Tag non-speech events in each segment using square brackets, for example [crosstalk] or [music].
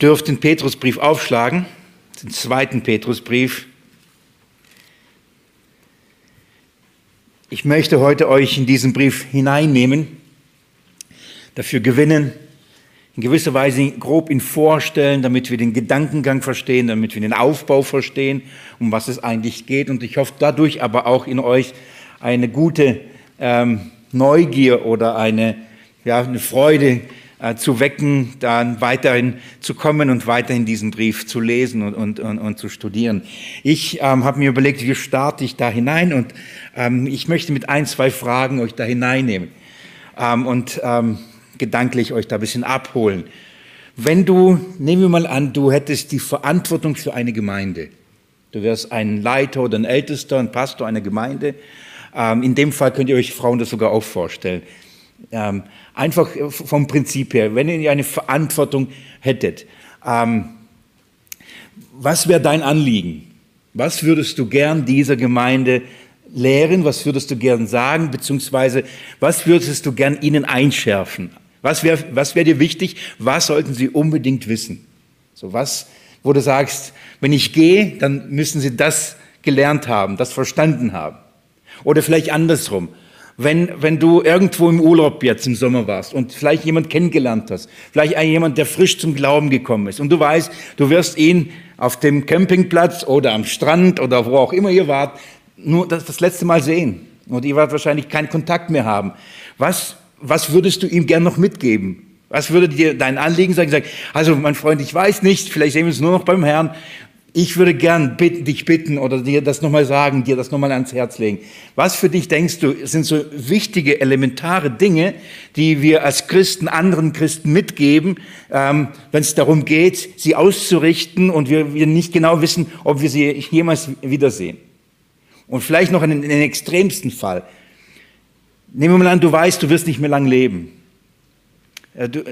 dürft den Petrusbrief aufschlagen, den zweiten Petrusbrief. Ich möchte heute euch in diesen Brief hineinnehmen, dafür gewinnen, in gewisser Weise grob ihn vorstellen, damit wir den Gedankengang verstehen, damit wir den Aufbau verstehen, um was es eigentlich geht. Und ich hoffe dadurch aber auch in euch eine gute ähm, Neugier oder eine, ja, eine Freude äh, zu wecken, dann weiterhin zu kommen und weiterhin diesen Brief zu lesen und, und, und, und zu studieren. Ich ähm, habe mir überlegt, wie starte ich da hinein und ähm, ich möchte mit ein, zwei Fragen euch da hineinnehmen ähm, und ähm, gedanklich euch da ein bisschen abholen. Wenn du, nehmen wir mal an, du hättest die Verantwortung für eine Gemeinde. Du wärst ein Leiter oder ein Ältester, ein Pastor einer Gemeinde. Ähm, in dem Fall könnt ihr euch Frauen das sogar auch vorstellen. Ähm, einfach vom Prinzip her, wenn ihr eine Verantwortung hättet, ähm, was wäre dein Anliegen? Was würdest du gern dieser Gemeinde lehren? Was würdest du gern sagen? Beziehungsweise was würdest du gern ihnen einschärfen? Was wäre was wär dir wichtig? Was sollten sie unbedingt wissen? So was, wo du sagst, wenn ich gehe, dann müssen sie das gelernt haben, das verstanden haben. Oder vielleicht andersrum wenn, wenn du irgendwo im Urlaub jetzt im Sommer warst und vielleicht jemand kennengelernt hast, vielleicht jemand, der frisch zum Glauben gekommen ist und du weißt, du wirst ihn auf dem Campingplatz oder am Strand oder wo auch immer ihr wart, nur das, das letzte Mal sehen. Und ihr werdet wahrscheinlich keinen Kontakt mehr haben. Was, was würdest du ihm gern noch mitgeben? Was würde dir dein Anliegen sein? Also, mein Freund, ich weiß nicht, vielleicht sehen wir uns nur noch beim Herrn ich würde gern bitten, dich bitten oder dir das nochmal sagen, dir das nochmal ans Herz legen. Was für dich denkst du, sind so wichtige, elementare Dinge, die wir als Christen anderen Christen mitgeben, ähm, wenn es darum geht, sie auszurichten und wir, wir nicht genau wissen, ob wir sie jemals wiedersehen. Und vielleicht noch in, in den extremsten Fall. Nehmen wir mal an, du weißt, du wirst nicht mehr lang leben. Äh, du,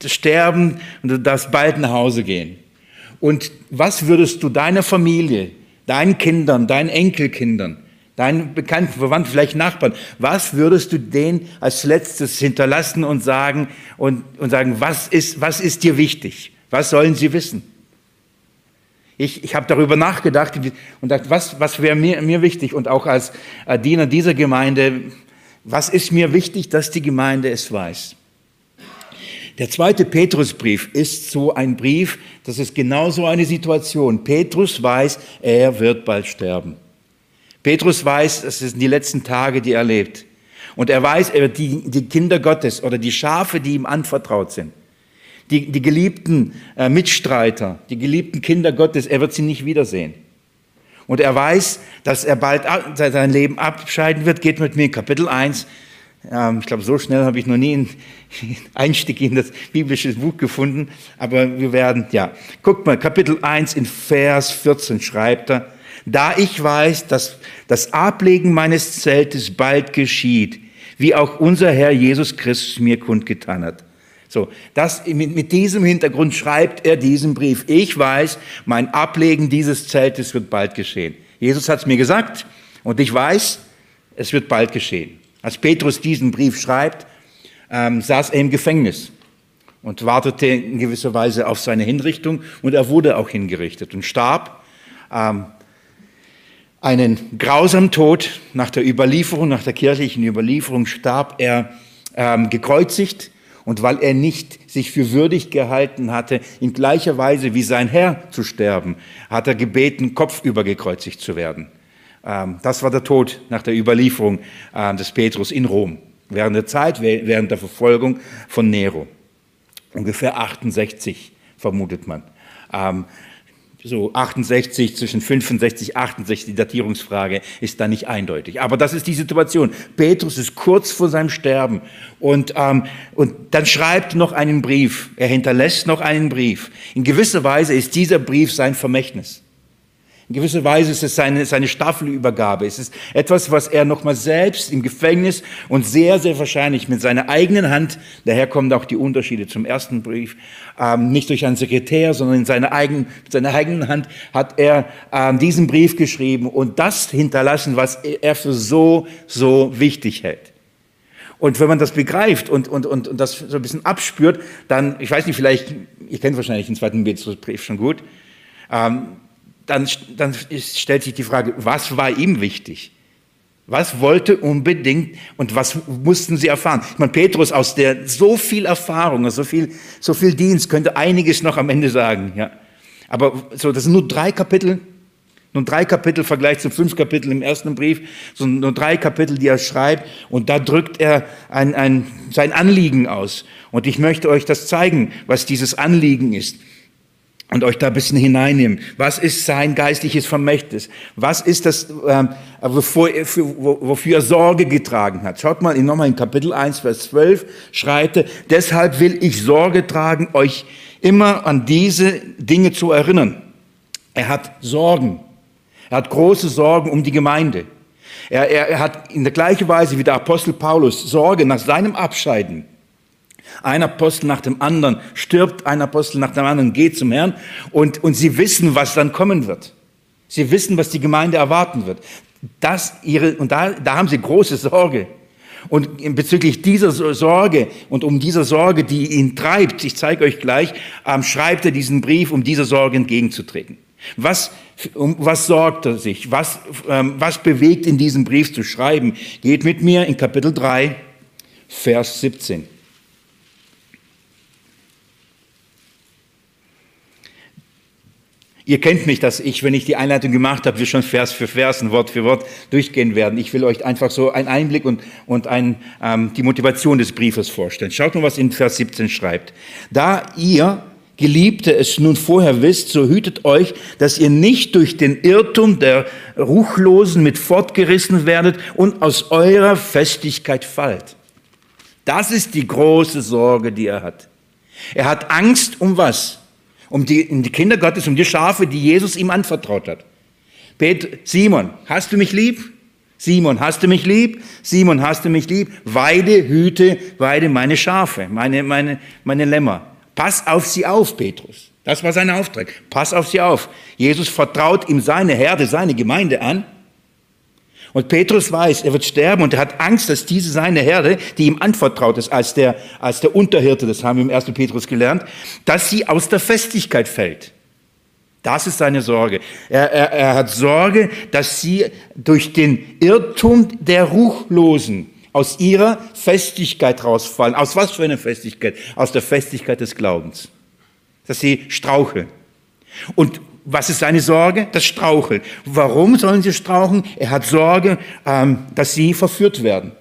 das Sterben und du darfst bald nach Hause gehen. Und was würdest du deiner Familie, deinen Kindern, deinen Enkelkindern, deinen Bekannten, Verwandten, vielleicht Nachbarn, was würdest du denen als letztes hinterlassen und sagen, und, und sagen, was ist, was ist dir wichtig? Was sollen sie wissen? Ich, ich habe darüber nachgedacht und dachte, was, was wäre mir, mir wichtig? Und auch als Diener dieser Gemeinde, was ist mir wichtig, dass die Gemeinde es weiß? Der zweite Petrusbrief ist so ein Brief, das ist genau so eine Situation. Petrus weiß, er wird bald sterben. Petrus weiß, das sind die letzten Tage, die er lebt. Und er weiß, er wird die, die Kinder Gottes oder die Schafe, die ihm anvertraut sind, die, die geliebten äh, Mitstreiter, die geliebten Kinder Gottes, er wird sie nicht wiedersehen. Und er weiß, dass er bald sein Leben abscheiden wird, geht mit mir Kapitel 1, ich glaube, so schnell habe ich noch nie einen [laughs] Einstieg in das biblische Buch gefunden, aber wir werden, ja. Guckt mal, Kapitel 1 in Vers 14 schreibt er, da ich weiß, dass das Ablegen meines Zeltes bald geschieht, wie auch unser Herr Jesus Christus mir kundgetan hat. So, das, mit, mit diesem Hintergrund schreibt er diesen Brief. Ich weiß, mein Ablegen dieses Zeltes wird bald geschehen. Jesus hat es mir gesagt und ich weiß, es wird bald geschehen. Als Petrus diesen Brief schreibt, ähm, saß er im Gefängnis und wartete in gewisser Weise auf seine Hinrichtung und er wurde auch hingerichtet und starb ähm, einen grausamen Tod nach der Überlieferung, nach der kirchlichen Überlieferung starb er ähm, gekreuzigt und weil er nicht sich für würdig gehalten hatte, in gleicher Weise wie sein Herr zu sterben, hat er gebeten, kopfüber gekreuzigt zu werden. Ähm, das war der Tod nach der Überlieferung äh, des Petrus in Rom, während der Zeit, während der Verfolgung von Nero. Ungefähr 68 vermutet man. Ähm, so 68, zwischen 65, 68, die Datierungsfrage ist da nicht eindeutig. Aber das ist die Situation. Petrus ist kurz vor seinem Sterben und, ähm, und dann schreibt noch einen Brief. Er hinterlässt noch einen Brief. In gewisser Weise ist dieser Brief sein Vermächtnis. In gewisser Weise ist es seine, seine Staffelübergabe. Es ist etwas, was er nochmal selbst im Gefängnis und sehr, sehr wahrscheinlich mit seiner eigenen Hand, daher kommen auch die Unterschiede zum ersten Brief, ähm, nicht durch einen Sekretär, sondern in seiner eigenen, mit seiner eigenen Hand hat er ähm, diesen Brief geschrieben und das hinterlassen, was er für so, so wichtig hält. Und wenn man das begreift und, und, und, und das so ein bisschen abspürt, dann, ich weiß nicht, vielleicht, ihr kennt wahrscheinlich den zweiten Petrusbrief schon gut, ähm, dann, dann ist, stellt sich die Frage, was war ihm wichtig? Was wollte unbedingt und was mussten sie erfahren? Ich meine, Petrus aus der so viel Erfahrung, so viel, so viel Dienst, könnte einiges noch am Ende sagen. Ja. Aber so, das sind nur drei Kapitel, nur drei Kapitel im Vergleich zu fünf Kapiteln im ersten Brief, so nur drei Kapitel, die er schreibt, und da drückt er ein, ein, sein Anliegen aus. Und ich möchte euch das zeigen, was dieses Anliegen ist und euch da ein bisschen hineinnehmen. Was ist sein geistliches Vermächtnis? Was ist das, ähm, wofür, wofür er Sorge getragen hat? Schaut mal nochmal in Kapitel 1, Vers 12, schreibt er, deshalb will ich Sorge tragen, euch immer an diese Dinge zu erinnern. Er hat Sorgen. Er hat große Sorgen um die Gemeinde. Er, er, er hat in der gleichen Weise wie der Apostel Paulus Sorge nach seinem Abscheiden ein Apostel nach dem anderen stirbt, ein Apostel nach dem anderen geht zum Herrn und, und sie wissen, was dann kommen wird. Sie wissen, was die Gemeinde erwarten wird. Das ihre, und da, da haben sie große Sorge. Und bezüglich dieser Sorge und um dieser Sorge, die ihn treibt, ich zeige euch gleich, ähm, schreibt er diesen Brief, um dieser Sorge entgegenzutreten. Was, um was sorgt er sich? Was, ähm, was bewegt in diesem Brief zu schreiben? Geht mit mir in Kapitel 3, Vers 17. Ihr kennt mich, dass ich, wenn ich die Einleitung gemacht habe, wir schon Vers für Vers und Wort für Wort durchgehen werden. Ich will euch einfach so einen Einblick und, und ein, ähm, die Motivation des Briefes vorstellen. Schaut mal, was in Vers 17 schreibt. Da ihr, Geliebte, es nun vorher wisst, so hütet euch, dass ihr nicht durch den Irrtum der Ruchlosen mit fortgerissen werdet und aus eurer Festigkeit fallt. Das ist die große Sorge, die er hat. Er hat Angst um was? Um die, um die Kinder Gottes, um die Schafe, die Jesus ihm anvertraut hat. Bet, Simon, hast du mich lieb? Simon, hast du mich lieb? Simon, hast du mich lieb? Weide, hüte, weide meine Schafe, meine, meine, meine Lämmer. Pass auf sie auf, Petrus. Das war sein Auftrag. Pass auf sie auf. Jesus vertraut ihm seine Herde, seine Gemeinde an. Und Petrus weiß, er wird sterben und er hat Angst, dass diese seine Herde, die ihm anvertraut ist als der, als der Unterhirte, das haben wir im 1. Petrus gelernt, dass sie aus der Festigkeit fällt. Das ist seine Sorge. Er, er, er hat Sorge, dass sie durch den Irrtum der Ruchlosen aus ihrer Festigkeit rausfallen. Aus was für einer Festigkeit? Aus der Festigkeit des Glaubens. Dass sie straucheln. Und was ist seine Sorge? Das Straucheln. Warum sollen sie strauchen? Er hat Sorge, ähm, dass sie verführt werden.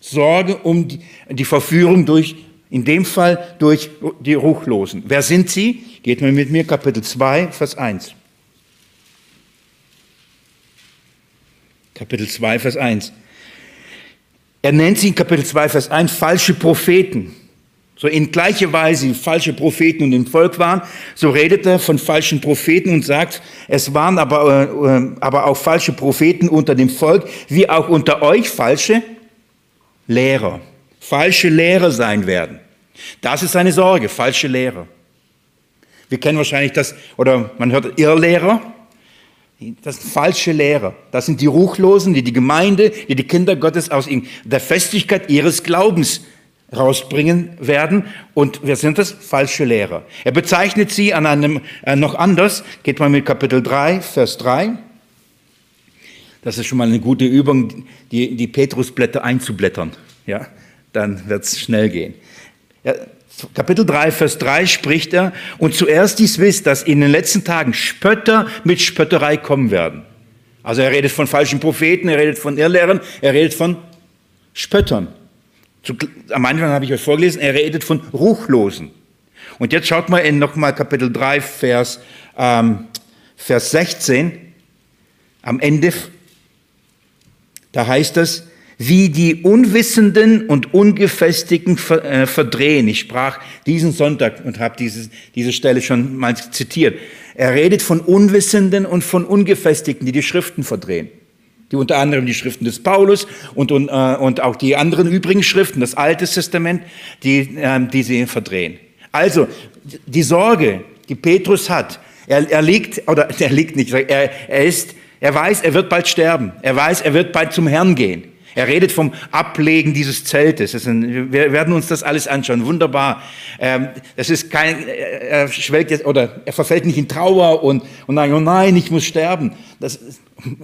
Sorge um die, die Verführung durch, in dem Fall durch die Ruchlosen. Wer sind sie? Geht mal mit mir, Kapitel 2, Vers 1. Kapitel 2, Vers 1. Er nennt sie in Kapitel 2, Vers 1 falsche Propheten. So in gleicher Weise wie falsche Propheten und im Volk waren, so redet er von falschen Propheten und sagt, es waren aber, äh, aber auch falsche Propheten unter dem Volk, wie auch unter euch falsche Lehrer, falsche Lehrer sein werden. Das ist seine Sorge, falsche Lehrer. Wir kennen wahrscheinlich das, oder man hört Irrlehrer, das sind falsche Lehrer. Das sind die Ruchlosen, die die Gemeinde, die die Kinder Gottes aus der Festigkeit ihres Glaubens rausbringen werden. Und wer sind das? Falsche Lehrer. Er bezeichnet sie an einem äh, noch anders. Geht mal mit Kapitel 3, Vers 3. Das ist schon mal eine gute Übung, die, die Petrusblätter einzublättern. Ja, dann wird es schnell gehen. Ja, Kapitel 3, Vers 3 spricht er, und zuerst dies wisst, dass in den letzten Tagen Spötter mit Spötterei kommen werden. Also er redet von falschen Propheten, er redet von Irrlehrern, er redet von Spöttern. Am Anfang habe ich euch vorgelesen, er redet von Ruchlosen. Und jetzt schaut mal in nochmal Kapitel 3, Vers, ähm, Vers 16, am Ende, da heißt es, wie die Unwissenden und Ungefestigten äh, verdrehen. Ich sprach diesen Sonntag und habe diese, diese Stelle schon mal zitiert. Er redet von Unwissenden und von Ungefestigten, die die Schriften verdrehen die unter anderem die Schriften des Paulus und, und, äh, und auch die anderen übrigen Schriften, das Alte Testament, die, äh, die sie verdrehen. Also die Sorge, die Petrus hat, er, er liegt, oder [laughs] er liegt nicht, er, er ist, er weiß, er wird bald sterben. Er weiß, er wird bald zum Herrn gehen. Er redet vom Ablegen dieses Zeltes. Ein, wir werden uns das alles anschauen. Wunderbar. Ähm, das ist kein, er schwelgt jetzt, oder er verfällt nicht in Trauer und, und sagt, oh nein, ich muss sterben. Das,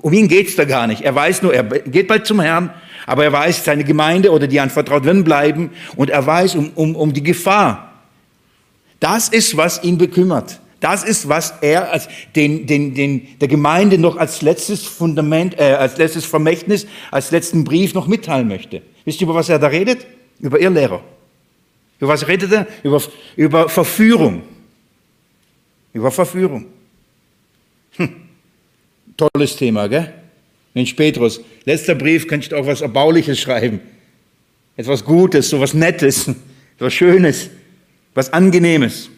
um ihn geht's da gar nicht. Er weiß nur, er geht bald zum Herrn, aber er weiß, seine Gemeinde oder die anvertraut werden bleiben und er weiß um, um, um die Gefahr. Das ist, was ihn bekümmert. Das ist, was er als den, den, den, der Gemeinde noch als letztes Fundament, äh, als letztes Vermächtnis, als letzten Brief noch mitteilen möchte. Wisst ihr, über was er da redet? Über Irrlehrer. Über was redet er? Über, über Verführung. Über Verführung. Hm. Tolles Thema, gell? Mensch, Petrus, letzter Brief, könntest du auch was Erbauliches schreiben. Etwas Gutes, so was Nettes, [laughs] etwas Schönes, was Angenehmes.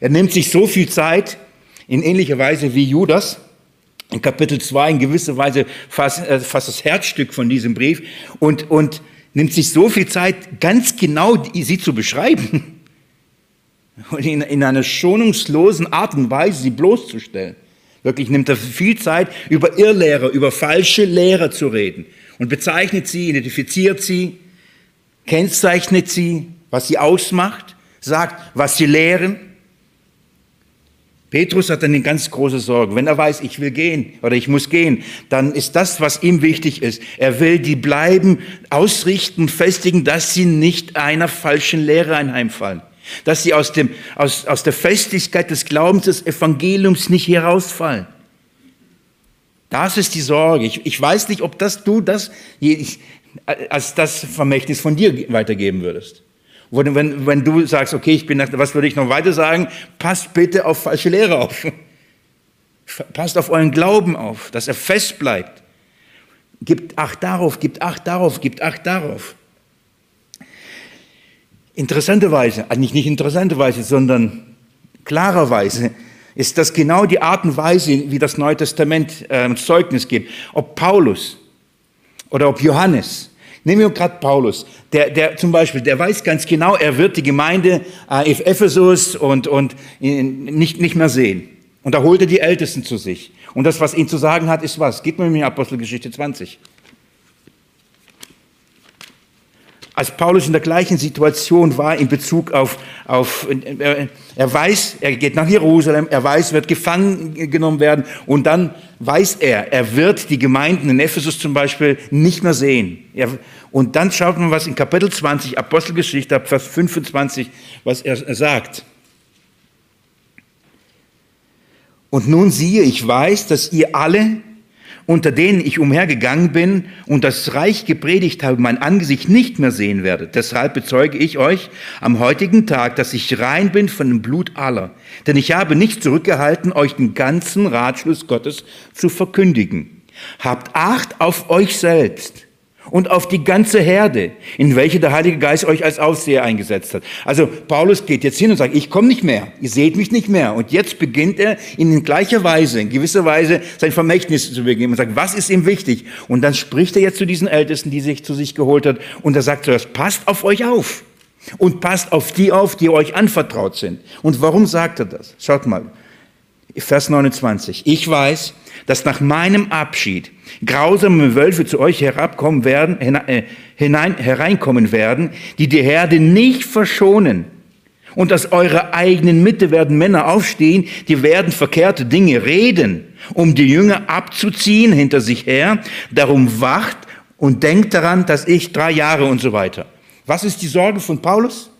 Er nimmt sich so viel Zeit, in ähnlicher Weise wie Judas, in Kapitel 2 in gewisser Weise fast, äh, fast das Herzstück von diesem Brief und, und nimmt sich so viel Zeit, ganz genau sie zu beschreiben [laughs] und in, in einer schonungslosen Art und Weise sie bloßzustellen. Wirklich nimmt er viel Zeit, über Irrlehrer, über falsche Lehrer zu reden und bezeichnet sie, identifiziert sie, kennzeichnet sie, was sie ausmacht, sagt, was sie lehren Petrus hat eine ganz große Sorge. Wenn er weiß, ich will gehen oder ich muss gehen, dann ist das, was ihm wichtig ist. Er will die bleiben, ausrichten, festigen, dass sie nicht einer falschen Lehre einheimfallen. Dass sie aus, dem, aus, aus der Festigkeit des Glaubens des Evangeliums nicht herausfallen. Das ist die Sorge. Ich, ich weiß nicht, ob das du das als das Vermächtnis von dir weitergeben würdest. Wenn, wenn, du sagst, okay, ich bin, was würde ich noch weiter sagen? Passt bitte auf falsche Lehre auf. [laughs] Passt auf euren Glauben auf, dass er fest bleibt. Gibt Acht darauf, gibt Acht darauf, gibt Acht darauf. Interessanterweise, also nicht, nicht interessanterweise, sondern klarerweise ist das genau die Art und Weise, wie das Neue Testament äh, Zeugnis gibt. Ob Paulus oder ob Johannes Nehmen wir gerade Paulus, der, der zum Beispiel, der weiß ganz genau, er wird die Gemeinde äh, Ephesus und, und nicht, nicht mehr sehen. Und da holt er die Ältesten zu sich. Und das, was ihn zu sagen hat, ist was? Geht mal in Apostelgeschichte 20. als Paulus in der gleichen Situation war in Bezug auf, auf er, weiß, er geht nach Jerusalem, er weiß, wird gefangen genommen werden und dann weiß er, er wird die Gemeinden in Ephesus zum Beispiel nicht mehr sehen. Er, und dann schaut man, was in Kapitel 20, Apostelgeschichte, Vers 25, was er sagt. Und nun siehe, ich weiß, dass ihr alle, unter denen ich umhergegangen bin und das Reich gepredigt habe, mein Angesicht nicht mehr sehen werde. Deshalb bezeuge ich euch am heutigen Tag, dass ich rein bin von dem Blut aller. Denn ich habe nicht zurückgehalten, euch den ganzen Ratschluss Gottes zu verkündigen. Habt Acht auf euch selbst und auf die ganze Herde, in welche der Heilige Geist euch als Aufseher eingesetzt hat. Also Paulus geht jetzt hin und sagt, ich komme nicht mehr, ihr seht mich nicht mehr. Und jetzt beginnt er in gleicher Weise, in gewisser Weise sein Vermächtnis zu begeben und sagt, was ist ihm wichtig? Und dann spricht er jetzt zu diesen Ältesten, die sich zu sich geholt hat, und er sagt zuerst, passt auf euch auf und passt auf die auf, die euch anvertraut sind. Und warum sagt er das? Schaut mal, Vers 29. Ich weiß, dass nach meinem Abschied grausame Wölfe zu euch herabkommen werden, äh, hinein, hereinkommen werden, die die Herde nicht verschonen. Und aus eurer eigenen Mitte werden Männer aufstehen, die werden verkehrte Dinge reden, um die Jünger abzuziehen hinter sich her. Darum wacht und denkt daran, dass ich drei Jahre und so weiter. Was ist die Sorge von Paulus?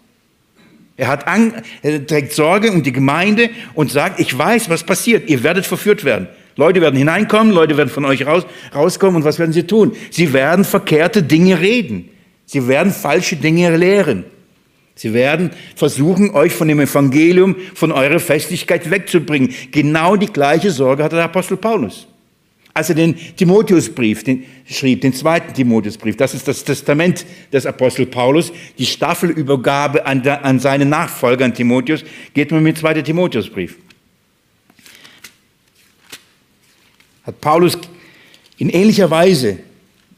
Er, hat an, er trägt Sorge um die Gemeinde und sagt, ich weiß, was passiert. Ihr werdet verführt werden. Leute werden hineinkommen, Leute werden von euch raus, rauskommen und was werden sie tun? Sie werden verkehrte Dinge reden. Sie werden falsche Dinge lehren. Sie werden versuchen, euch von dem Evangelium, von eurer Festigkeit wegzubringen. Genau die gleiche Sorge hatte der Apostel Paulus. Als er den Timotheusbrief den, schrieb, den zweiten Timotheusbrief, das ist das Testament des Apostel Paulus, die Staffelübergabe an, an seinen Nachfolger, an Timotheus, geht man mit dem zweiten Timotheusbrief. Hat Paulus in ähnlicher Weise,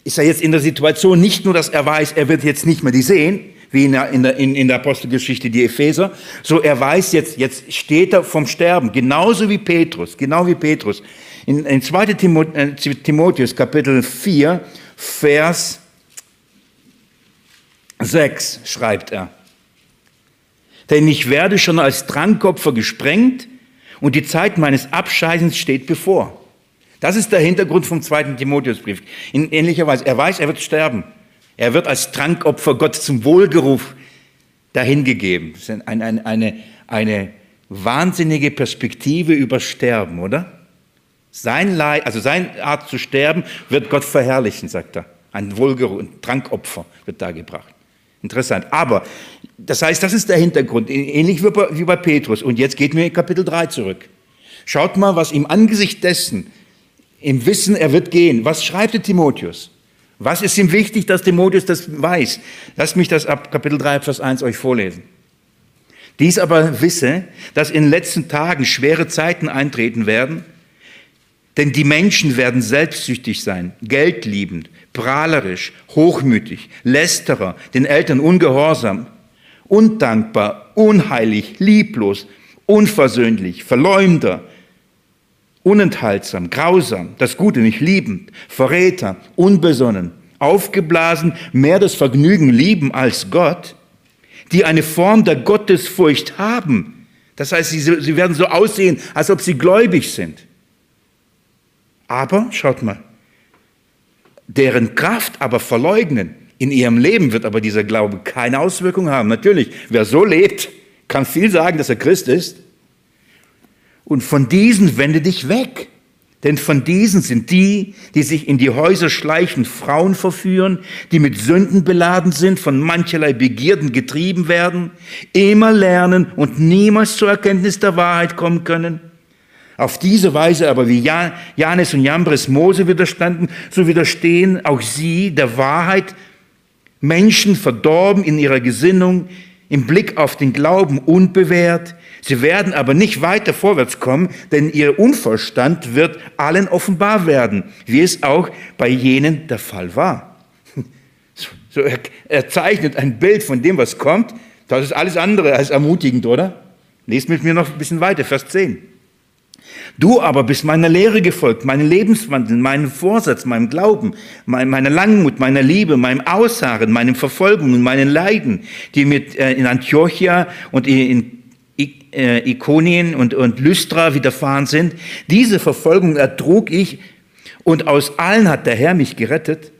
ist er jetzt in der Situation nicht nur, dass er weiß, er wird jetzt nicht mehr die sehen, wie in der, in der, in der Apostelgeschichte die Epheser, so er weiß jetzt, jetzt steht er vom Sterben, genauso wie Petrus, genau wie Petrus. In, in 2. Äh, Timotheus Kapitel 4, Vers 6 schreibt er. Denn ich werde schon als Trankopfer gesprengt und die Zeit meines Abscheidens steht bevor. Das ist der Hintergrund vom zweiten Timotheusbrief. In ähnlicher Weise. Er weiß, er wird sterben. Er wird als Trankopfer Gott zum Wohlgeruf dahingegeben. Das ist eine, eine, eine, eine wahnsinnige Perspektive über Sterben, oder? Sein Leid, also seine Art zu sterben, wird Gott verherrlichen, sagt er. Ein Wohlgeruch, ein Trankopfer wird da gebracht. Interessant. Aber das heißt, das ist der Hintergrund, ähnlich wie bei, wie bei Petrus. Und jetzt geht mir in Kapitel 3 zurück. Schaut mal, was im Angesicht dessen, im Wissen, er wird gehen, was schreibt der Timotheus? Was ist ihm wichtig, dass Timotheus das weiß? Lasst mich das ab Kapitel 3, Vers 1 euch vorlesen. Dies aber wisse, dass in den letzten Tagen schwere Zeiten eintreten werden, denn die Menschen werden selbstsüchtig sein, geldliebend, prahlerisch, hochmütig, lästerer, den Eltern ungehorsam, undankbar, unheilig, lieblos, unversöhnlich, verleumder, unenthaltsam, grausam, das Gute nicht liebend, Verräter, unbesonnen, aufgeblasen, mehr das Vergnügen lieben als Gott, die eine Form der Gottesfurcht haben. Das heißt, sie, sie werden so aussehen, als ob sie gläubig sind. Aber, schaut mal, deren Kraft aber verleugnen. In ihrem Leben wird aber dieser Glaube keine Auswirkung haben. Natürlich, wer so lebt, kann viel sagen, dass er Christ ist. Und von diesen wende dich weg. Denn von diesen sind die, die sich in die Häuser schleichen, Frauen verführen, die mit Sünden beladen sind, von mancherlei Begierden getrieben werden, immer lernen und niemals zur Erkenntnis der Wahrheit kommen können. Auf diese Weise aber, wie Janes und Jambres Mose widerstanden, so widerstehen auch sie der Wahrheit, Menschen verdorben in ihrer Gesinnung, im Blick auf den Glauben unbewährt, Sie werden aber nicht weiter vorwärts kommen, denn ihr Unverstand wird allen offenbar werden, wie es auch bei jenen der Fall war. [laughs] So, er, er zeichnet ein Bild von dem, was kommt. Das ist alles andere als ermutigend, oder? Lest mit mir noch ein bisschen weiter, Vers 10. Du aber bist meiner Lehre gefolgt, meinem Lebenswandel, meinem Vorsatz, meinem Glauben, meiner Langmut, meiner Liebe, meinem Ausharren, meinen Verfolgungen, meinen Leiden, die mit äh, in Antiochia und in Ikonien und, und Lystra widerfahren sind. Diese Verfolgung ertrug ich und aus allen hat der Herr mich gerettet.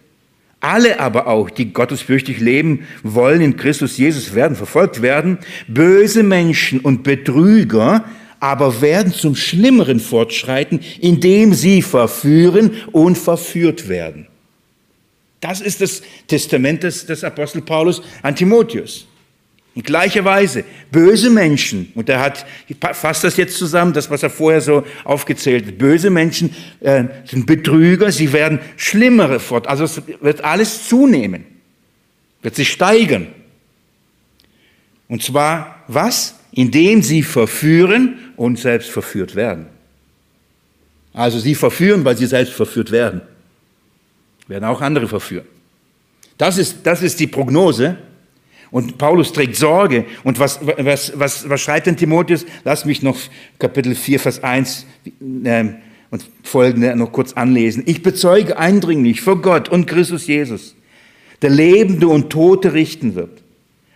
Alle aber auch, die gottesfürchtig leben wollen in Christus Jesus, werden verfolgt werden. Böse Menschen und Betrüger aber werden zum Schlimmeren fortschreiten, indem sie verführen und verführt werden. Das ist das Testament des, des Apostel Paulus an Timotheus. In gleicher Weise, böse Menschen, und er hat, fasst das jetzt zusammen, das, was er vorher so aufgezählt hat, böse Menschen äh, sind Betrüger, sie werden schlimmere fort, also es wird alles zunehmen, wird sich steigern. Und zwar was? Indem sie verführen und selbst verführt werden. Also sie verführen, weil sie selbst verführt werden. Werden auch andere verführen. Das ist, das ist die Prognose und Paulus trägt Sorge. Und was, was, was, was schreibt denn Timotheus? Lass mich noch Kapitel 4, Vers 1 äh, und folgende noch kurz anlesen. Ich bezeuge eindringlich vor Gott und Christus Jesus, der Lebende und Tote richten wird.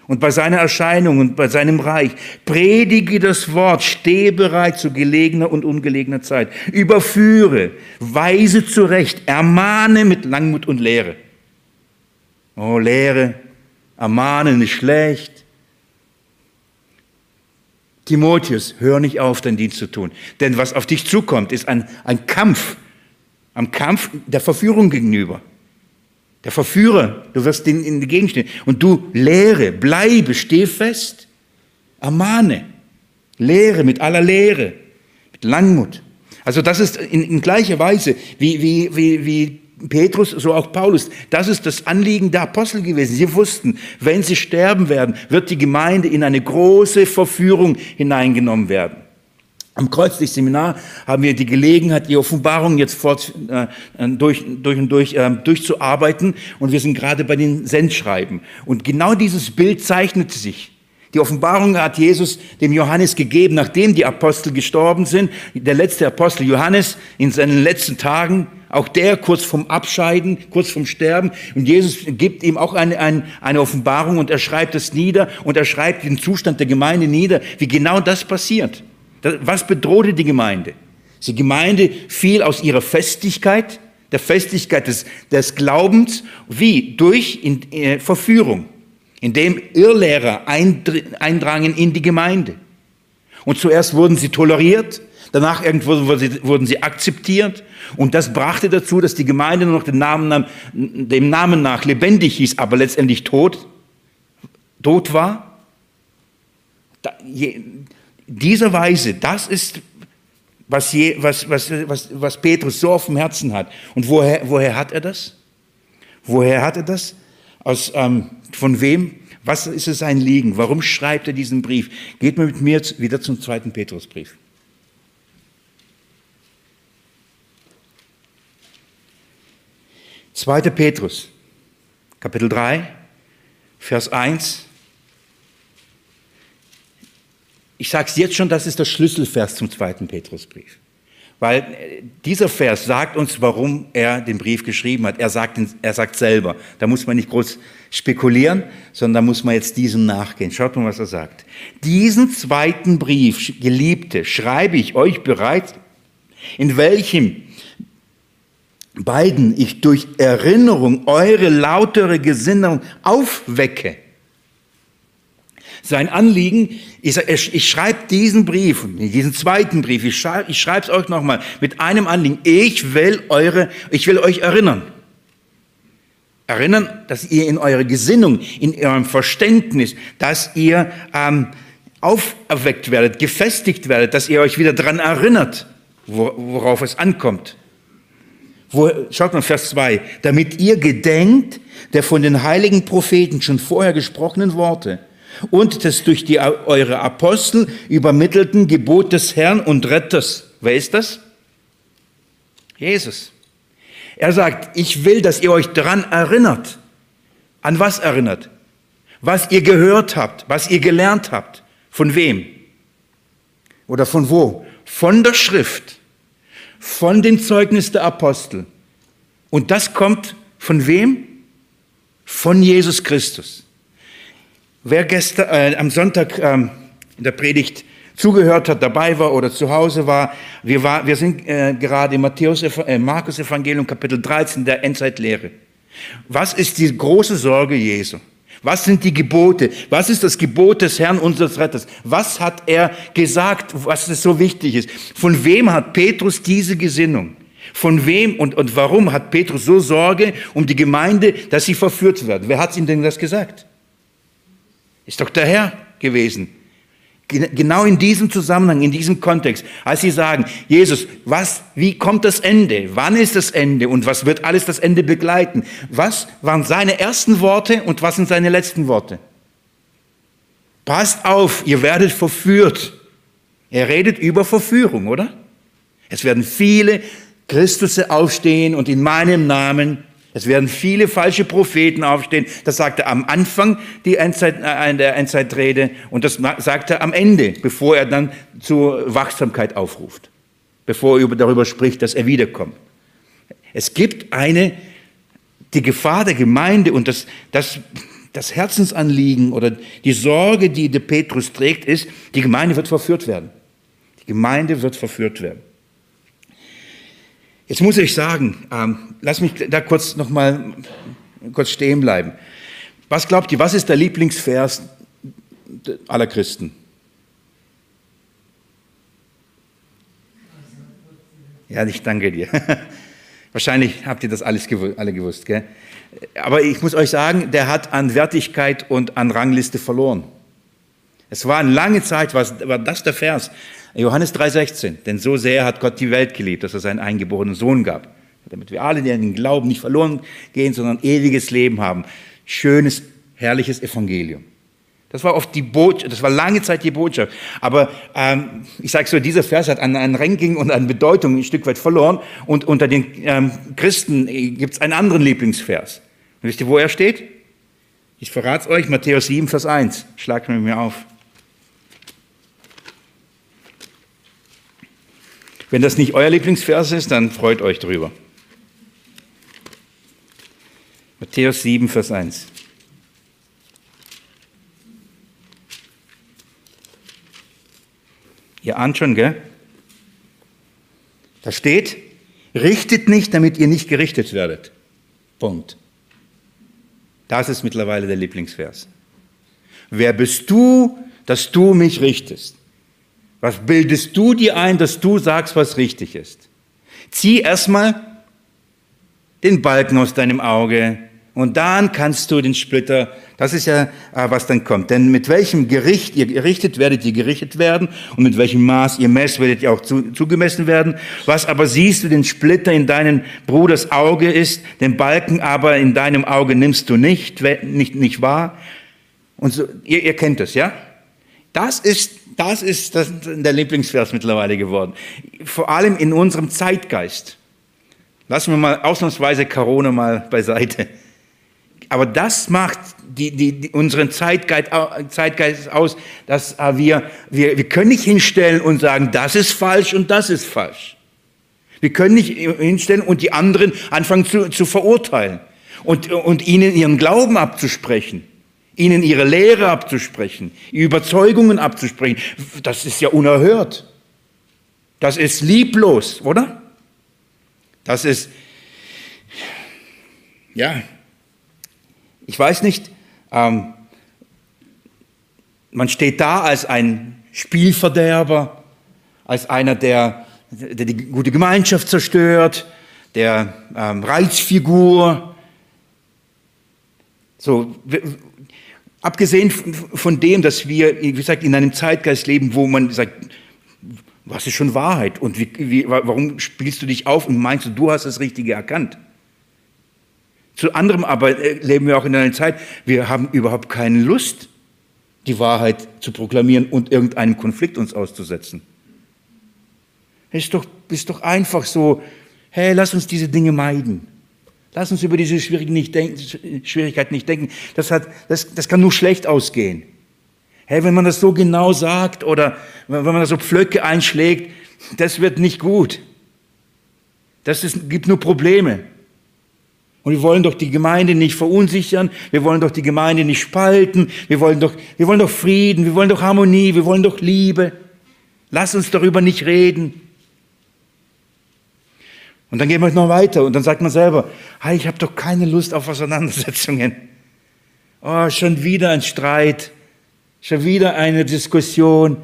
Und bei seiner Erscheinung und bei seinem Reich predige das Wort, stehe bereit zu gelegener und ungelegener Zeit. Überführe, weise zurecht, ermahne mit Langmut und Lehre. Oh, Lehre, ermahnen ist schlecht. Timotheus, hör nicht auf, deinen Dienst zu tun. Denn was auf dich zukommt, ist ein, ein Kampf, ein Kampf der Verführung gegenüber. Der Verführer, du wirst den in die Gegend stehen. Und du lehre, bleibe, steh fest, ermahne, lehre mit aller Lehre, mit Langmut. Also das ist in, in gleicher Weise, wie, wie, wie, wie Petrus, so auch Paulus. Das ist das Anliegen der Apostel gewesen. Sie wussten, wenn sie sterben werden, wird die Gemeinde in eine große Verführung hineingenommen werden. Am Kreuzlicht-Seminar haben wir die Gelegenheit, die Offenbarung jetzt fort, äh, durch, durch und durch äh, durchzuarbeiten. Und wir sind gerade bei den Sendschreiben. Und genau dieses Bild zeichnete sich. Die Offenbarung hat Jesus dem Johannes gegeben, nachdem die Apostel gestorben sind. Der letzte Apostel Johannes in seinen letzten Tagen, auch der kurz vom Abscheiden, kurz vom Sterben. Und Jesus gibt ihm auch eine, eine, eine Offenbarung und er schreibt es nieder und er schreibt den Zustand der Gemeinde nieder, wie genau das passiert. Was bedrohte die Gemeinde? Die Gemeinde fiel aus ihrer Festigkeit, der Festigkeit des, des Glaubens, wie? Durch in, äh, Verführung indem Irrlehrer eindrangen in die Gemeinde. Und zuerst wurden sie toleriert, danach irgendwo wurden sie akzeptiert und das brachte dazu, dass die Gemeinde nur noch den Namen, dem Namen nach lebendig hieß, aber letztendlich tot, tot war. Da, je, dieser Weise, das ist, was, je, was, was, was, was Petrus so auf dem Herzen hat. Und woher, woher hat er das? Woher hat er das? Aus, ähm, von wem? Was ist es sein Liegen? Warum schreibt er diesen Brief? Geht mal mit mir wieder zum zweiten Petrusbrief. Zweiter Petrus, Kapitel 3, Vers 1. Ich sage es jetzt schon, das ist der Schlüsselvers zum zweiten Petrusbrief. Weil äh, dieser Vers sagt uns, warum er den Brief geschrieben hat. Er sagt, er sagt selber. Da muss man nicht groß spekulieren, sondern da muss man jetzt diesem nachgehen. Schaut mal, was er sagt. Diesen zweiten Brief, Geliebte, schreibe ich euch bereits, in welchem beiden ich durch Erinnerung eure lautere Gesinnung aufwecke sein Anliegen ist, ich schreibe diesen Brief, diesen zweiten Brief, ich schreibe ich es euch nochmal mit einem Anliegen. Ich will eure, ich will euch erinnern. Erinnern, dass ihr in eurer Gesinnung, in eurem Verständnis, dass ihr ähm, auferweckt werdet, gefestigt werdet, dass ihr euch wieder daran erinnert, worauf es ankommt. Wo, schaut mal Vers 2, damit ihr gedenkt der von den heiligen Propheten schon vorher gesprochenen Worte und das durch die, eure Apostel übermittelten Gebot des Herrn und Retters. Wer ist das? Jesus. Er sagt, ich will, dass ihr euch daran erinnert. An was erinnert? Was ihr gehört habt, was ihr gelernt habt. Von wem? Oder von wo? Von der Schrift, von dem Zeugnis der Apostel. Und das kommt von wem? Von Jesus Christus. Wer gestern, äh, am Sonntag ähm, in der Predigt zugehört hat, dabei war oder zu Hause war, wir, war, wir sind äh, gerade im Matthäus, äh, Markus Evangelium Kapitel 13 der Endzeitlehre. Was ist die große Sorge Jesu? Was sind die Gebote? Was ist das Gebot des Herrn unseres Retters? Was hat er gesagt, was es so wichtig ist? Von wem hat Petrus diese Gesinnung? Von wem und, und warum hat Petrus so Sorge um die Gemeinde, dass sie verführt wird? Wer hat ihm denn das gesagt? Ist doch der Herr gewesen. Genau in diesem Zusammenhang, in diesem Kontext, als sie sagen, Jesus, was, wie kommt das Ende? Wann ist das Ende? Und was wird alles das Ende begleiten? Was waren seine ersten Worte und was sind seine letzten Worte? Passt auf, ihr werdet verführt. Er redet über Verführung, oder? Es werden viele Christusse aufstehen und in meinem Namen es werden viele falsche Propheten aufstehen. Das sagt er am Anfang die Endzeit, äh, der Endzeitrede und das sagt er am Ende, bevor er dann zur Wachsamkeit aufruft, bevor er darüber spricht, dass er wiederkommt. Es gibt eine, die Gefahr der Gemeinde und das, das, das Herzensanliegen oder die Sorge, die der Petrus trägt, ist, die Gemeinde wird verführt werden. Die Gemeinde wird verführt werden. Jetzt muss ich sagen, ähm, lass mich da kurz noch mal kurz stehen bleiben. Was glaubt ihr, was ist der Lieblingsvers aller Christen? Ja, ich danke dir. [laughs] Wahrscheinlich habt ihr das alles gewusst, alle gewusst. Gell? Aber ich muss euch sagen, der hat an Wertigkeit und an Rangliste verloren. Es war eine lange Zeit, was, war das der Vers, Johannes 3,16. Denn so sehr hat Gott die Welt geliebt, dass er seinen eingeborenen Sohn gab. Damit wir alle, die an den Glauben nicht verloren gehen, sondern ewiges Leben haben. Schönes, herrliches Evangelium. Das war oft die Botschaft, das war lange Zeit die Botschaft. Aber ähm, ich sage so, dieser Vers hat an, an Ranking und an Bedeutung ein Stück weit verloren. Und unter den ähm, Christen gibt es einen anderen Lieblingsvers. Und wisst ihr, wo er steht? Ich verrate es euch, Matthäus 7, Vers 1. Schlagt mir auf. Wenn das nicht euer Lieblingsvers ist, dann freut euch drüber. Matthäus 7, Vers 1. Ihr ahnt schon, gell? Da steht, richtet nicht, damit ihr nicht gerichtet werdet. Punkt. Das ist mittlerweile der Lieblingsvers. Wer bist du, dass du mich richtest? Was bildest du dir ein, dass du sagst, was richtig ist? Zieh erstmal den Balken aus deinem Auge, und dann kannst du den Splitter, das ist ja, äh, was dann kommt. Denn mit welchem Gericht ihr gerichtet, werdet ihr gerichtet werden. Und mit welchem Maß ihr messt, werdet ihr auch zu, zugemessen werden. Was aber siehst du den Splitter in deinem Bruders Auge ist, den Balken aber in deinem Auge nimmst du nicht, nicht, nicht wahr. Und so, ihr, ihr kennt es, ja? Das ist, das ist das, der Lieblingsvers mittlerweile geworden. Vor allem in unserem Zeitgeist. Lassen wir mal ausnahmsweise Corona mal beiseite. Aber das macht die, die, die, unseren Zeitgeist, Zeitgeist aus, dass äh, wir, wir, wir können nicht hinstellen und sagen, das ist falsch und das ist falsch. Wir können nicht hinstellen und die anderen anfangen zu, zu verurteilen und, und ihnen ihren Glauben abzusprechen, ihnen ihre Lehre abzusprechen, ihre Überzeugungen abzusprechen. Das ist ja unerhört. Das ist lieblos, oder? Das ist, ja, ich weiß nicht, ähm, man steht da als ein Spielverderber, als einer, der, der die gute Gemeinschaft zerstört, der ähm, Reizfigur. So, abgesehen von dem, dass wir, wie gesagt, in einem Zeitgeist leben, wo man sagt, was ist schon Wahrheit und wie, wie, warum spielst du dich auf und meinst du, du hast das Richtige erkannt? Zu anderem aber äh, leben wir auch in einer Zeit, wir haben überhaupt keine Lust, die Wahrheit zu proklamieren und irgendeinem Konflikt uns auszusetzen. Es ist doch, ist doch einfach so, hey, lass uns diese Dinge meiden. Lass uns über diese. Schwierigkeit nicht denken. Das, hat, das, das kann nur schlecht ausgehen. Hey, wenn man das so genau sagt oder wenn man da so Pflöcke einschlägt, das wird nicht gut. Das ist, gibt nur Probleme. Und wir wollen doch die Gemeinde nicht verunsichern, wir wollen doch die Gemeinde nicht spalten, wir wollen doch, wir wollen doch Frieden, wir wollen doch Harmonie, wir wollen doch Liebe. Lass uns darüber nicht reden. Und dann gehen wir noch weiter und dann sagt man selber, hey, ich habe doch keine Lust auf Auseinandersetzungen. Oh, schon wieder ein Streit, schon wieder eine Diskussion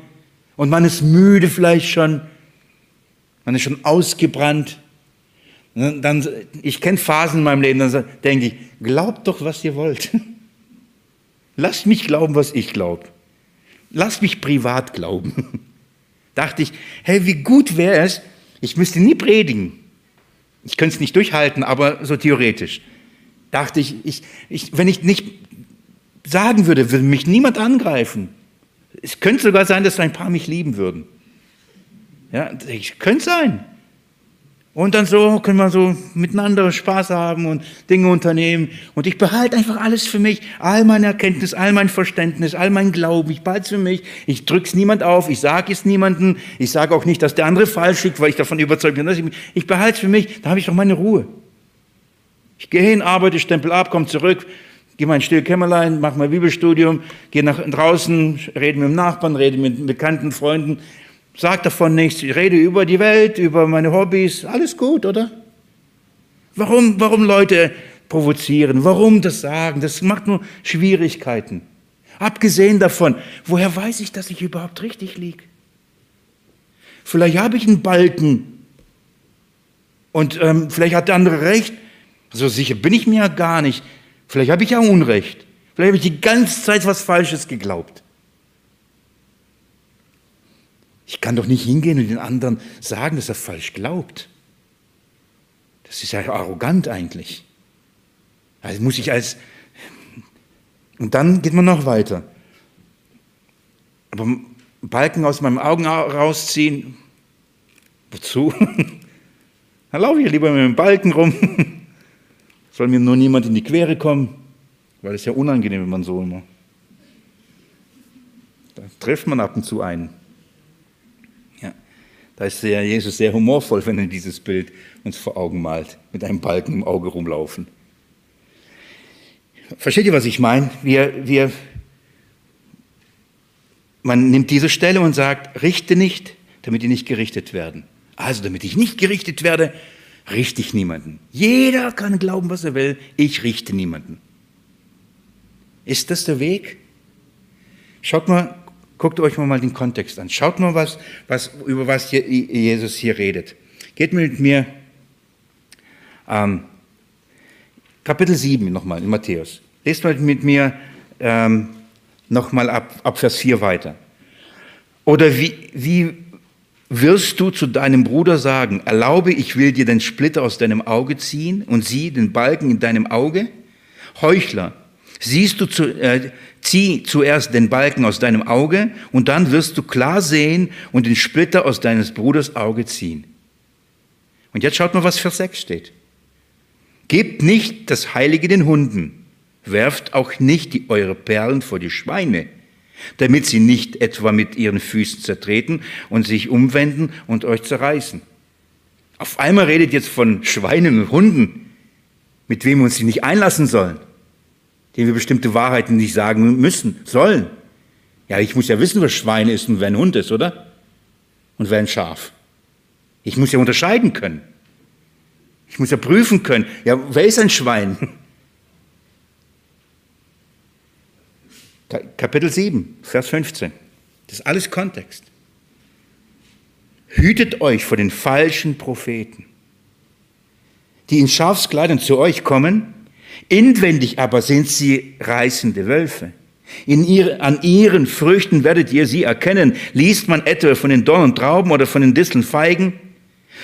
und man ist müde vielleicht schon, man ist schon ausgebrannt. Ne, dann, ich kenne Phasen in meinem Leben, dann denke ich, glaubt doch, was ihr wollt. [laughs] Lasst mich glauben, was ich glaube. Lasst mich privat glauben. [laughs] Dachte ich, hey, wie gut wäre es, ich müsste nie predigen. Ich könnte es nicht durchhalten, aber so theoretisch. Dachte ich, ich, ich, wenn ich nicht sagen würde, würde mich niemand angreifen. Es könnte sogar sein, dass ein paar mich lieben würden. Ja, könnte sein. Und dann so können wir so miteinander Spaß haben und Dinge unternehmen. Und ich behalte einfach alles für mich. All meine Erkenntnis, all mein Verständnis, all mein Glauben. Ich behalte es für mich. Ich drücke es niemand auf. Ich sage es niemandem. Ich sage auch nicht, dass der andere falsch liegt, weil ich davon überzeugt bin. Ich, ich behalte es für mich. Da habe ich doch meine Ruhe. Ich gehe hin, arbeite, stempel ab, komme zurück, gehe mein still Kämmerlein, mache mein Bibelstudium, gehe nach draußen, rede mit dem Nachbarn, rede mit bekannten Freunden Sag davon nichts. Ich rede über die Welt, über meine Hobbys. Alles gut, oder? Warum, warum Leute provozieren? Warum das sagen? Das macht nur Schwierigkeiten. Abgesehen davon, woher weiß ich, dass ich überhaupt richtig liege? Vielleicht habe ich einen Balken und ähm, vielleicht hat der andere recht. So sicher bin ich mir ja gar nicht. Vielleicht habe ich ja Unrecht. Vielleicht habe ich die ganze Zeit was Falsches geglaubt. Ich kann doch nicht hingehen und den anderen sagen, dass er falsch glaubt. Das ist ja arrogant eigentlich. Also muss ich als. Und dann geht man noch weiter. Aber Balken aus meinem Augen rausziehen, wozu? [laughs] Dann laufe ich lieber mit dem Balken rum. [laughs] Soll mir nur niemand in die Quere kommen. weil es ja unangenehm, wenn man so immer. Da trifft man ab und zu einen. Da ist der Jesus sehr humorvoll, wenn er dieses Bild uns vor Augen malt, mit einem Balken im Auge rumlaufen. Versteht ihr, was ich meine? Wir, wir, man nimmt diese Stelle und sagt, richte nicht, damit die nicht gerichtet werden. Also, damit ich nicht gerichtet werde, richte ich niemanden. Jeder kann glauben, was er will, ich richte niemanden. Ist das der Weg? Schaut mal, guckt euch mal den Kontext an. Schaut mal, was, was, über was Jesus hier redet. Geht mit mir ähm, Kapitel 7 nochmal in Matthäus. Lest mal mit mir ähm, nochmal ab, ab Vers 4 weiter. Oder wie, wie wirst du zu deinem Bruder sagen, erlaube, ich will dir den Splitter aus deinem Auge ziehen und sieh den Balken in deinem Auge? Heuchler, siehst du zu, äh, zieh zuerst den Balken aus deinem Auge und dann wirst du klar sehen und den Splitter aus deines Bruders Auge ziehen. Und jetzt schaut mal, was Vers 6 steht. Gebt nicht das Heilige den Hunden, werft auch nicht die, eure Perlen vor die Schweine, damit sie nicht etwa mit ihren Füßen zertreten und sich umwenden und euch zerreißen. Auf einmal redet jetzt von Schweinen und Hunden, mit wem wir uns nicht einlassen sollen, denen wir bestimmte Wahrheiten nicht sagen müssen, sollen. Ja, ich muss ja wissen, was Schwein ist und wer ein Hund ist, oder? Und wer ein Schaf. Ich muss ja unterscheiden können. Ich muss ja prüfen können. Ja, wer ist ein Schwein? Kapitel 7, Vers 15. Das ist alles Kontext. Hütet euch vor den falschen Propheten, die in Schafskleidern zu euch kommen, inwendig aber sind sie reißende Wölfe. Ihr, an ihren Früchten werdet ihr sie erkennen. Liest man etwa von den Dornen Trauben oder von den Disteln Feigen?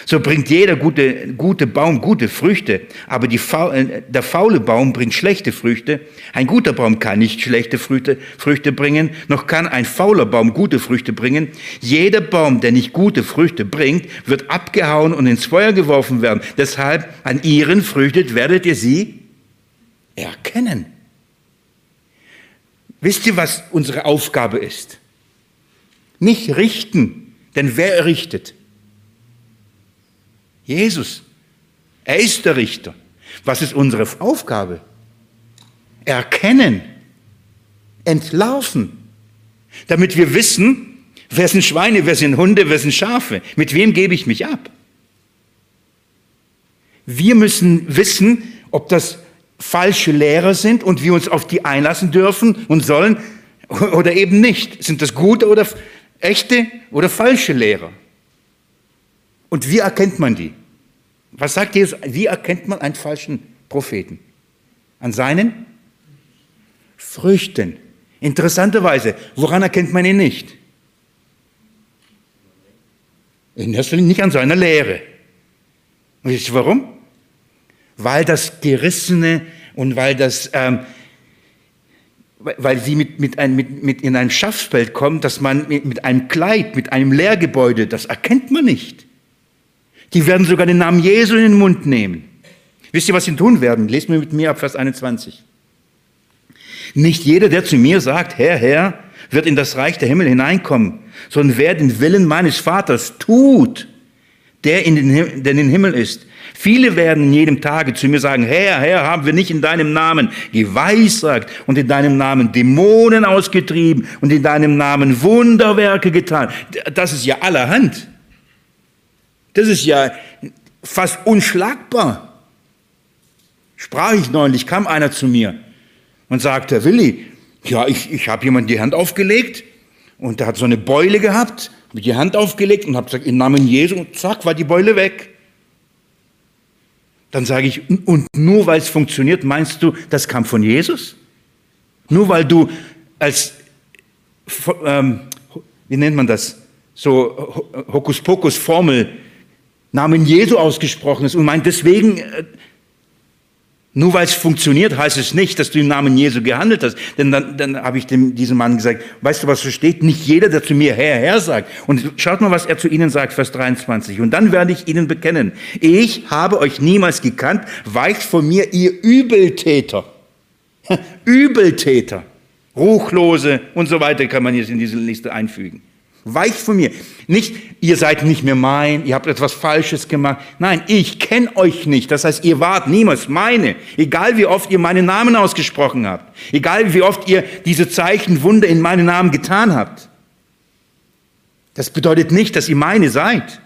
So bringt jeder gute, gute Baum gute Früchte, aber die, äh, der faule Baum bringt schlechte Früchte. Ein guter Baum kann nicht schlechte Früchte, Früchte bringen, noch kann ein fauler Baum gute Früchte bringen. Jeder Baum, der nicht gute Früchte bringt, wird abgehauen und ins Feuer geworfen werden. Deshalb an ihren Früchten werdet ihr sie erkennen. Wisst ihr, was unsere Aufgabe ist? Nicht richten, denn wer richtet? Jesus. Er ist der Richter. Was ist unsere Aufgabe? Erkennen, entlarven, damit wir wissen, wer sind Schweine, wer sind Hunde, wer sind Schafe, mit wem gebe ich mich ab. Wir müssen wissen, ob das falsche Lehrer sind und wir uns auf die einlassen dürfen und sollen [laughs] oder eben nicht. Sind das gute oder echte oder falsche Lehrer? Und wie erkennt man die? Was sagt Jesus? Wie erkennt man einen falschen Propheten? An seinen Früchten. Interessanterweise, woran erkennt man ihn nicht? In erster Linie nicht an seiner Lehre. Und ihr warum? Weil das Gerissene und weil das, ähm, weil sie mit, mit, ein, mit, mit in ein Schafsfeld kommen, dass man mit, mit einem Kleid, mit einem Lehrgebäude, das erkennt man nicht. Die werden sogar den Namen Jesu in den Mund nehmen. Wisst ihr, was sie tun werden? Lest mir mit mir ab Vers 21. Nicht jeder, der zu mir sagt, Herr, Herr, wird in das Reich der Himmel hineinkommen, sondern wer den Willen meines Vaters tut, der in den, Himmel, der in den Himmel ist. Viele werden in jedem Tage zu mir sagen, Herr, Herr, haben wir nicht in deinem Namen geweissagt und in deinem Namen Dämonen ausgetrieben und in deinem Namen Wunderwerke getan. Das ist ja allerhand. Das ist ja fast unschlagbar. Sprach ich neulich, kam einer zu mir und sagte, Willi, ja, ich, ich habe jemand die Hand aufgelegt und der hat so eine Beule gehabt, habe die Hand aufgelegt und habe gesagt, im Namen Jesu, und zack, war die Beule weg. Dann sage ich, und nur weil es funktioniert, meinst du, das kam von Jesus? Nur weil du als, ähm, wie nennt man das, so Hokuspokus-Formel Namen Jesu ausgesprochen ist und meint deswegen, äh, nur weil es funktioniert, heißt es nicht, dass du im Namen Jesu gehandelt hast. Denn dann, dann habe ich dem, diesem Mann gesagt, weißt du, was da steht? Nicht jeder, der zu mir Herr, Herr sagt. Und schaut mal, was er zu ihnen sagt, Vers 23. Und dann werde ich ihnen bekennen, ich habe euch niemals gekannt, weicht von mir, ihr Übeltäter. [laughs] Übeltäter, Ruchlose und so weiter kann man jetzt in diese Liste einfügen. Weicht von mir. Nicht, ihr seid nicht mehr mein, ihr habt etwas Falsches gemacht. Nein, ich kenne euch nicht. Das heißt, ihr wart niemals meine. Egal wie oft ihr meinen Namen ausgesprochen habt. Egal wie oft ihr diese Zeichen, Wunder in meinen Namen getan habt. Das bedeutet nicht, dass ihr meine seid.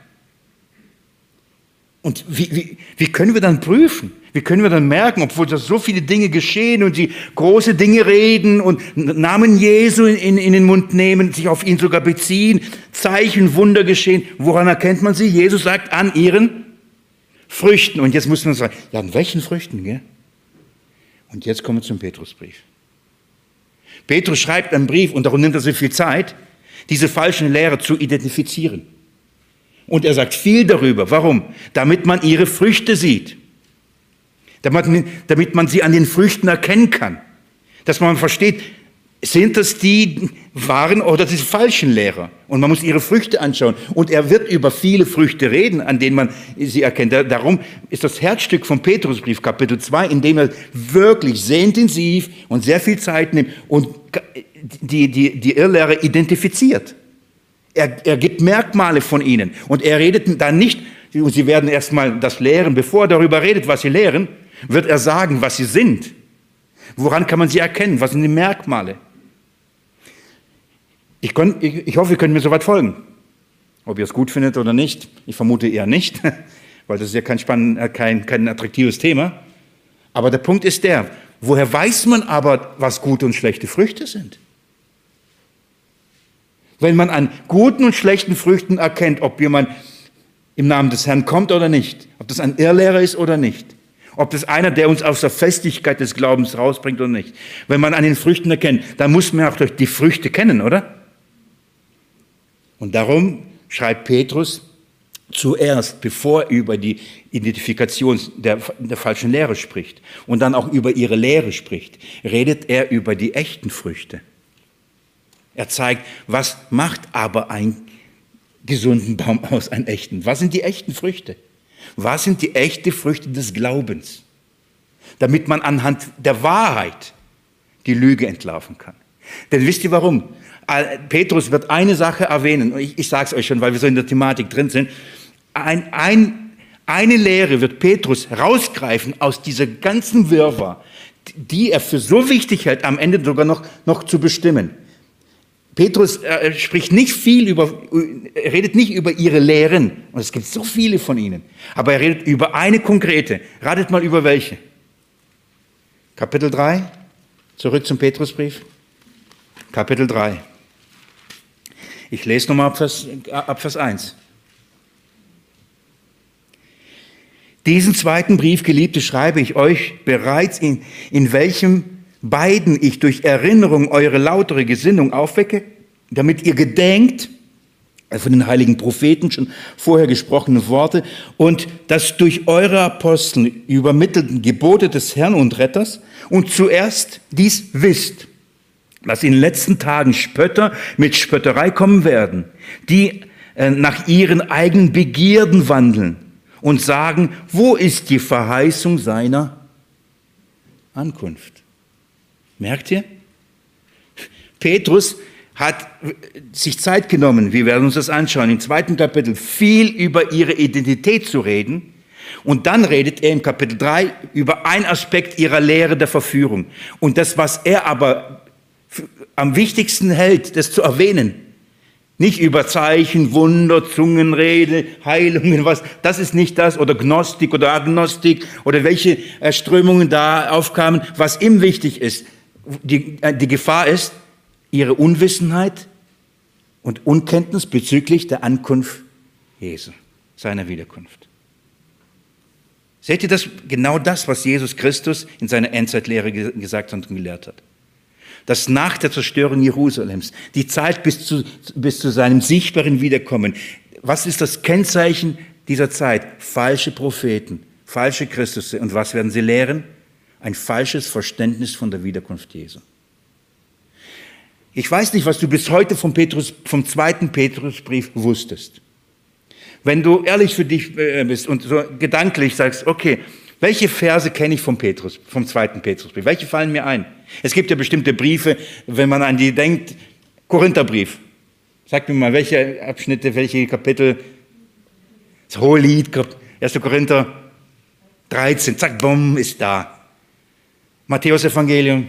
Und wie, wie, wie können wir dann prüfen? Wie können wir dann merken, obwohl da so viele Dinge geschehen und sie große Dinge reden und Namen Jesu in, in, den Mund nehmen, sich auf ihn sogar beziehen, Zeichen, Wunder geschehen. Woran erkennt man sie? Jesus sagt, an ihren Früchten. Und jetzt muss man sagen, ja, an welchen Früchten? Gell? Und jetzt kommen wir zum Petrusbrief. Petrus schreibt einen Brief und darum nimmt er so viel Zeit, diese falschen Lehrer zu identifizieren. Und er sagt viel darüber. Warum? Damit man ihre Früchte sieht damit, damit man sie an den Früchten erkennen kann. Dass man versteht, sind das die wahren oder die falschen Lehrer? Und man muss ihre Früchte anschauen. Und er wird über viele Früchte reden, an denen man sie erkennt. Darum ist das Herzstück vom Petrusbrief, Kapitel 2, in dem er wirklich sehr intensiv und sehr viel Zeit nimmt und die, die, die Irrlehrer identifiziert. Er, er gibt Merkmale von ihnen. Und er redet dann nicht, sie werden erstmal das lehren, bevor er darüber redet, was sie lehren, wird er sagen, was sie sind. Woran kann man sie erkennen? Was sind die Merkmale? Ich, kon, ich, ich hoffe, ihr könnt mir soweit folgen. Ob ihr es gut findet oder nicht, ich vermute eher nicht, [laughs] weil das ist ja kein, spannend, äh, kein, kein attraktives Thema. Aber der Punkt ist der, woher weiß man aber, was gute und schlechte Früchte sind? Wenn man an guten und schlechten Früchten erkennt, ob jemand im Namen des Herrn kommt oder nicht, ob das ein Irrlehrer ist oder nicht, ob das einer, der uns aus der Festigkeit des Glaubens rausbringt oder nicht. Wenn man an den Früchten erkennt, dann muss man auch durch die Früchte kennen, oder? Und darum schreibt Petrus zuerst, bevor er über die Identifikation der, der falschen Lehre spricht und dann auch über ihre Lehre spricht, redet er über die echten Früchte. Er zeigt, was macht aber einen gesunden Baum aus, einen echten? Was sind die echten Früchte? Was sind die echten Früchte des Glaubens? Damit man anhand der Wahrheit die Lüge entlarven kann. Denn wisst ihr warum? Petrus wird eine Sache erwähnen, ich, ich sage es euch schon, weil wir so in der Thematik drin sind. Ein, ein, eine Lehre wird Petrus rausgreifen aus dieser ganzen Wirrwarr, die er für so wichtig hält, am Ende sogar noch, noch zu bestimmen. Petrus äh, spricht nicht viel über, er redet nicht über ihre Lehren, und es gibt so viele von ihnen, aber er redet über eine konkrete. Ratet mal über welche. Kapitel 3, zurück zum Petrusbrief. Kapitel 3. Ich lese nochmal ab ab Vers 1. Diesen zweiten Brief, Geliebte, schreibe ich euch bereits, in, in welchem beiden ich durch Erinnerung eure lautere Gesinnung aufwecke, damit ihr gedenkt, von den heiligen Propheten schon vorher gesprochene Worte und das durch eure Apostel übermittelten Gebote des Herrn und Retters und zuerst dies wisst, dass in den letzten Tagen Spötter mit Spötterei kommen werden, die äh, nach ihren eigenen Begierden wandeln und sagen, wo ist die Verheißung seiner Ankunft? Merkt ihr? Petrus hat sich Zeit genommen, wir werden uns das anschauen, im zweiten Kapitel viel über ihre Identität zu reden. Und dann redet er im Kapitel 3 über einen Aspekt ihrer Lehre der Verführung. Und das, was er aber am wichtigsten hält, das zu erwähnen, nicht über Zeichen, Wunder, Zungenrede, Heilungen, was, das ist nicht das, oder Gnostik oder Agnostik, oder welche Strömungen da aufkamen. Was ihm wichtig ist, die, äh, die Gefahr ist ihre Unwissenheit und Unkenntnis bezüglich der Ankunft Jesu, seiner Wiederkunft. Seht ihr das? Genau das, was Jesus Christus in seiner Endzeitlehre gesagt und gelehrt hat. Dass nach der Zerstörung Jerusalems, die Zeit bis zu, bis zu seinem sichtbaren Wiederkommen, was ist das Kennzeichen dieser Zeit? Falsche Propheten, falsche Christus. Und was werden sie lehren? Ein falsches Verständnis von der Wiederkunft Jesu. Ich weiß nicht, was du bis heute vom, Petrus, vom zweiten Petrusbrief wusstest. Wenn du ehrlich für dich äh, bist und so gedanklich sagst, okay, Welche Verse kenne ich vom Petrus, vom zweiten Petrusbrief? Welche fallen mir ein? Es gibt ja bestimmte Briefe, wenn man an die denkt, Korintherbrief. Sagt mir mal, welche Abschnitte, welche Kapitel? Das hohe Lied, 1. Korinther 13, zack, bumm, ist da. Matthäus Evangelium,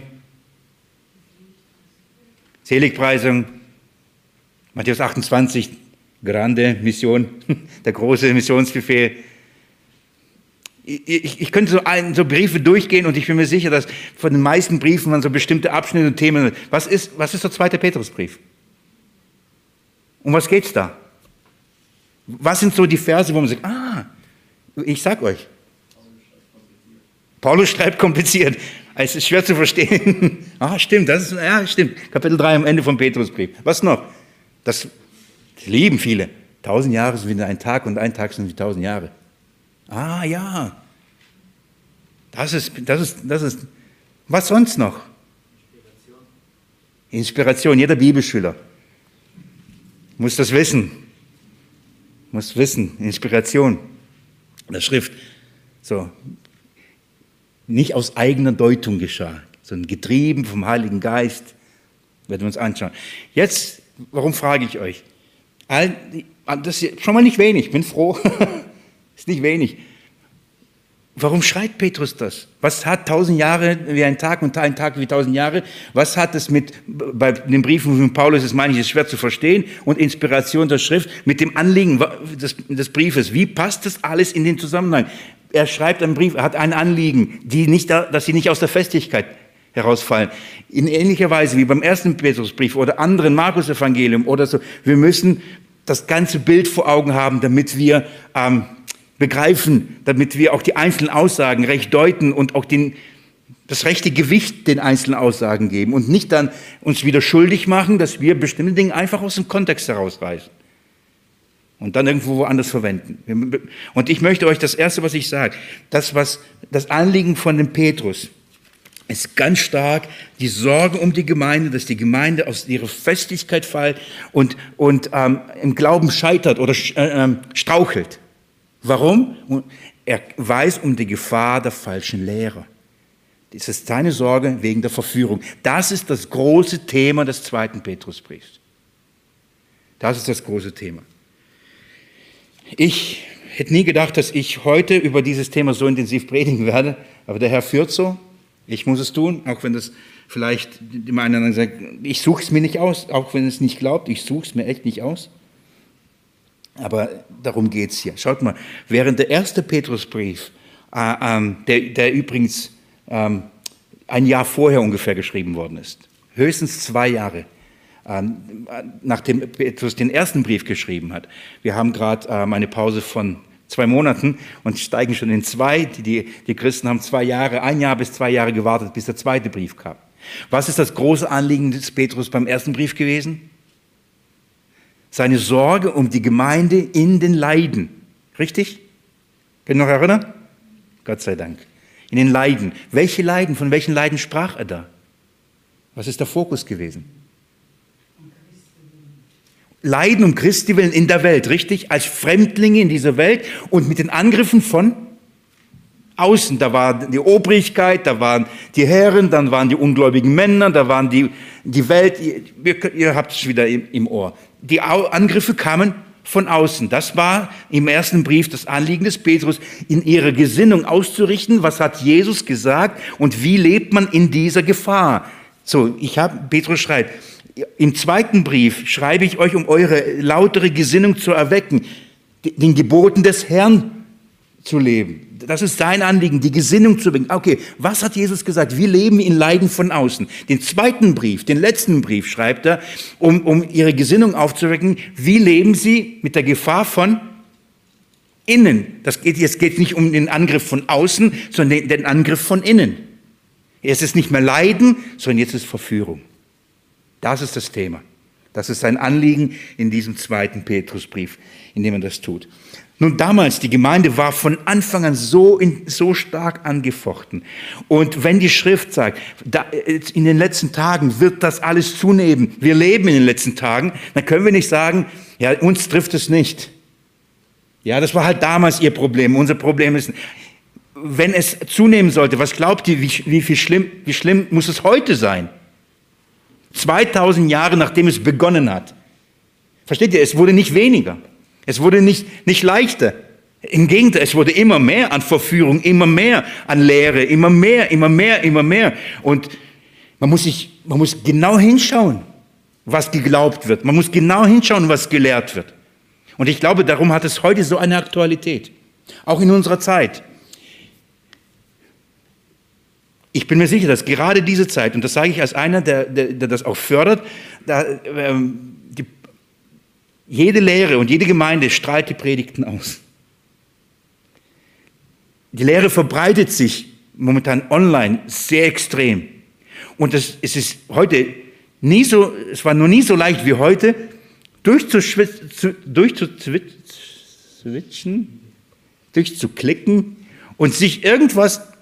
Seligpreisung, Matthäus 28, Grande Mission, [laughs] der große Missionsbefehl. Ich, ich, könnte so, ein, so Briefe durchgehen und ich bin mir sicher, dass von den meisten Briefen man so bestimmte Abschnitte und Themen. Was ist, was ist der zweite Petrusbrief? Um was geht's da? Was sind so die Verse, wo man sagt, ah, ich sag euch. Paulus schreibt kompliziert. Es ist schwer zu verstehen. [laughs] ah, stimmt, das ist, ja, stimmt. Kapitel 3 am Ende vom Petrusbrief. Was noch? Das lieben viele. Tausend Jahre sind wie ein Tag und ein Tag sind wie tausend Jahre. Ah, ja. Das ist, das ist, das ist, was sonst noch? Inspiration. Inspiration. Jeder Bibelschüler muss das wissen. Muss wissen. Inspiration. Der Schrift. So. Nicht aus eigener Deutung geschah, sondern getrieben vom Heiligen Geist. Werden wir uns anschauen. Jetzt, warum frage ich euch? Das ist schon mal nicht wenig, bin froh. [laughs] ist nicht wenig. Warum schreit Petrus das? Was hat tausend Jahre wie ein Tag und ein Tag wie tausend Jahre? Was hat es mit, bei den Briefen von Paulus, das meine ich, ist schwer zu verstehen, und Inspiration der Schrift, mit dem Anliegen des, des Briefes? Wie passt das alles in den Zusammenhang? Er schreibt einen Brief, er hat ein Anliegen, die nicht, dass sie nicht aus der Festigkeit herausfallen. In ähnlicher Weise wie beim ersten Petrusbrief oder anderen Markus-Evangelium oder so. Wir müssen das ganze Bild vor Augen haben, damit wir ähm, begreifen, damit wir auch die einzelnen Aussagen recht deuten und auch den, das rechte Gewicht den einzelnen Aussagen geben und nicht dann uns wieder schuldig machen, dass wir bestimmte Dinge einfach aus dem Kontext herausreißen und dann irgendwo woanders verwenden. Und ich möchte euch das Erste, was ich sage, das, was das Anliegen von dem Petrus, ist ganz stark die Sorge um die Gemeinde, dass die Gemeinde aus ihrer Festigkeit fällt und, und ähm, im Glauben scheitert oder äh, ähm, strauchelt. Warum? Er weiß um die Gefahr der falschen Lehre. Das ist seine Sorge wegen der Verführung. Das ist das große Thema des zweiten Petrusbriefs. Das ist das große Thema. Ich hätte nie gedacht, dass ich heute über dieses Thema so intensiv predigen werde, aber der Herr führt so ich muss es tun, auch wenn das vielleicht die meinen sagt, ich suche es mir nicht aus, auch wenn es nicht glaubt, ich suche es mir echt nicht aus. Aber darum geht es hier. Schaut mal, während der erste Petrusbrief, äh, ähm, der, der, übrigens ähm, ein Jahr vorher ungefähr geschrieben worden ist, höchstens zwei Jahre, nachdem Petrus den ersten Brief geschrieben hat. Wir haben gerade ähm, eine Pause von zwei Monaten und steigen schon in zwei. Die, die, Christen haben zwei Jahre, ein Jahr bis zwei Jahre gewartet, bis der zweite Brief kam. Was ist das große Anliegen des Petrus beim ersten Brief gewesen? Seine Sorge um die Gemeinde in den Leiden. Richtig? Könnt ihr noch erinnern? Gott sei Dank. In den Leiden. Welche Leiden? Von welchen Leiden sprach er da? Was ist der Fokus gewesen? Leiden um Christi willen in der Welt, richtig? Als Fremdlinge in dieser Welt und mit den Angriffen von außen. Da war die Obrigkeit, da waren die Herren, dann waren die ungläubigen Männer, da waren die, die Welt. Ihr, ihr habt es wieder im, im Ohr. Die Angriffe kamen von außen. Das war im ersten Brief das Anliegen des Petrus, in ihrer Gesinnung auszurichten, was hat Jesus gesagt und wie lebt man in dieser Gefahr. So, ich habe, Petrus schreibt, im zweiten Brief schreibe ich euch, um eure lautere Gesinnung zu erwecken, den Geboten des Herrn zu leben. Das ist sein Anliegen, die Gesinnung zu wecken. Okay, was hat Jesus gesagt? Wir leben in Leiden von außen. Den zweiten Brief, den letzten Brief schreibt er, um, um ihre Gesinnung aufzuwecken. Wie leben sie mit der Gefahr von innen? Das geht, jetzt geht nicht um den Angriff von außen, sondern den, den Angriff von innen. Es ist nicht mehr Leiden, sondern jetzt ist Verführung. Das ist das Thema. Das ist sein Anliegen in diesem zweiten Petrusbrief, in dem er das tut. Nun, damals, die Gemeinde war von Anfang an so, in, so stark angefochten. Und wenn die Schrift sagt, da, in den letzten Tagen wird das alles zunehmen, wir leben in den letzten Tagen, dann können wir nicht sagen, ja, uns trifft es nicht. Ja, das war halt damals ihr Problem. Unser Problem ist, wenn es zunehmen sollte, was glaubt ihr, wie, wie, wie, schlimm, wie schlimm muss es heute sein? 2000 Jahre nachdem es begonnen hat. Versteht ihr, es wurde nicht weniger. Es wurde nicht, nicht leichter. Im Gegenteil, es wurde immer mehr an Verführung, immer mehr an Lehre, immer mehr, immer mehr, immer mehr. Und man muss, sich, man muss genau hinschauen, was geglaubt wird. Man muss genau hinschauen, was gelehrt wird. Und ich glaube, darum hat es heute so eine Aktualität. Auch in unserer Zeit. Ich bin mir sicher, dass gerade diese Zeit, und das sage ich als einer, der, der, der das auch fördert, da, ähm, die, jede Lehre und jede Gemeinde strahlt die Predigten aus. Die Lehre verbreitet sich momentan online sehr extrem. Und es, es ist heute nie so, es war noch nie so leicht wie heute, durchzuswitchen, durchzuklicken und sich irgendwas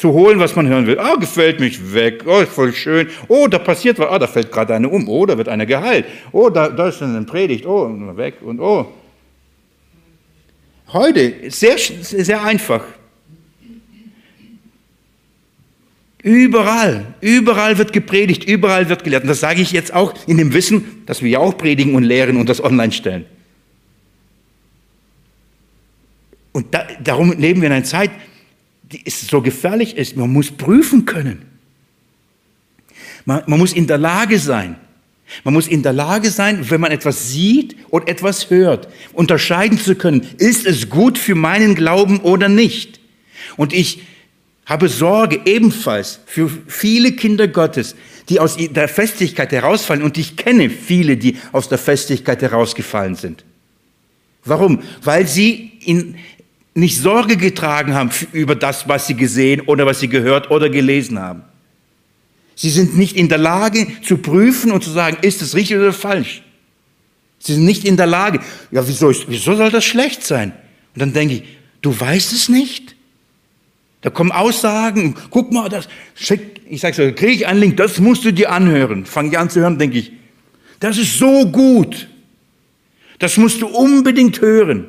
zu holen, was man hören will. Ah, gefällt mich weg. Oh, voll schön. Oh, da passiert was. Ah, da fällt gerade eine um. Oh, da wird eine geheilt. Oh, da, da ist eine Predigt. Oh, weg und oh. Heute sehr, sehr einfach. Überall, überall wird gepredigt, überall wird gelehrt. Und das sage ich jetzt auch in dem Wissen, dass wir ja auch predigen und lehren und das online stellen. Und da, darum leben wir in einer Zeit, die ist so gefährlich ist. Man muss prüfen können. Man, man muss in der Lage sein. Man muss in der Lage sein, wenn man etwas sieht und etwas hört, unterscheiden zu können, ist es gut für meinen Glauben oder nicht. Und ich habe Sorge ebenfalls für viele Kinder Gottes, die aus der Festigkeit herausfallen. Und ich kenne viele, die aus der Festigkeit herausgefallen sind. Warum? Weil sie in, nicht Sorge getragen haben über das, was sie gesehen oder was sie gehört oder gelesen haben. Sie sind nicht in der Lage zu prüfen und zu sagen, ist es richtig oder falsch. Sie sind nicht in der Lage. Ja, wieso, wieso soll das schlecht sein? Und dann denke ich, du weißt es nicht? Da kommen Aussagen, guck mal, das, schick, ich sage so, kriege ich einen Link, das musst du dir anhören. Fange ich an zu hören, denke ich, das ist so gut. Das musst du unbedingt hören.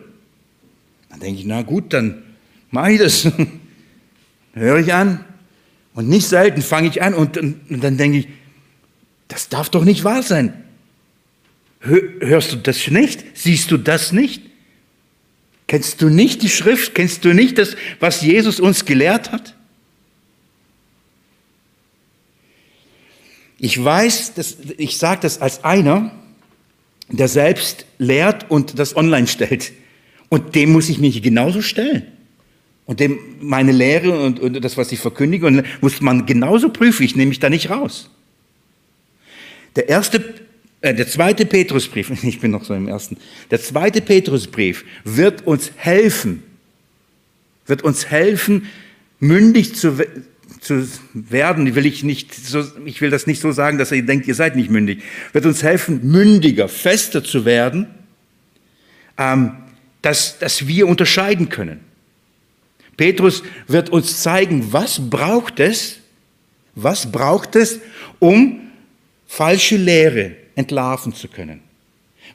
Dann denke ich, na gut, dann mache ich das. [laughs] Höre ich an. Und nicht selten fange ich an und, und, und, dann denke ich, das darf doch nicht wahr sein. Hörst du das nicht? Siehst du das nicht? Kennst du nicht die Schrift? Kennst du nicht das, was Jesus uns gelehrt hat? Ich weiß, dass, ich sage das als einer, der selbst lehrt und das online stellt. Und dem muss ich mich genauso stellen. Und dem meine Lehre und, und das, was ich verkündige, und muss man genauso prüfen. Ich nehme mich da nicht raus. Der erste, äh, der zweite Petrusbrief, [laughs] ich bin noch so im ersten, der zweite Petrusbrief wird uns helfen, wird uns helfen, mündig zu, zu werden, will ich nicht so, ich will das nicht so sagen, dass ihr denkt, ihr seid nicht mündig, wird uns helfen, mündiger, fester zu werden, ähm, dass, dass wir unterscheiden können. Petrus wird uns zeigen, was braucht es, was braucht es, um falsche Lehre entlarven zu können.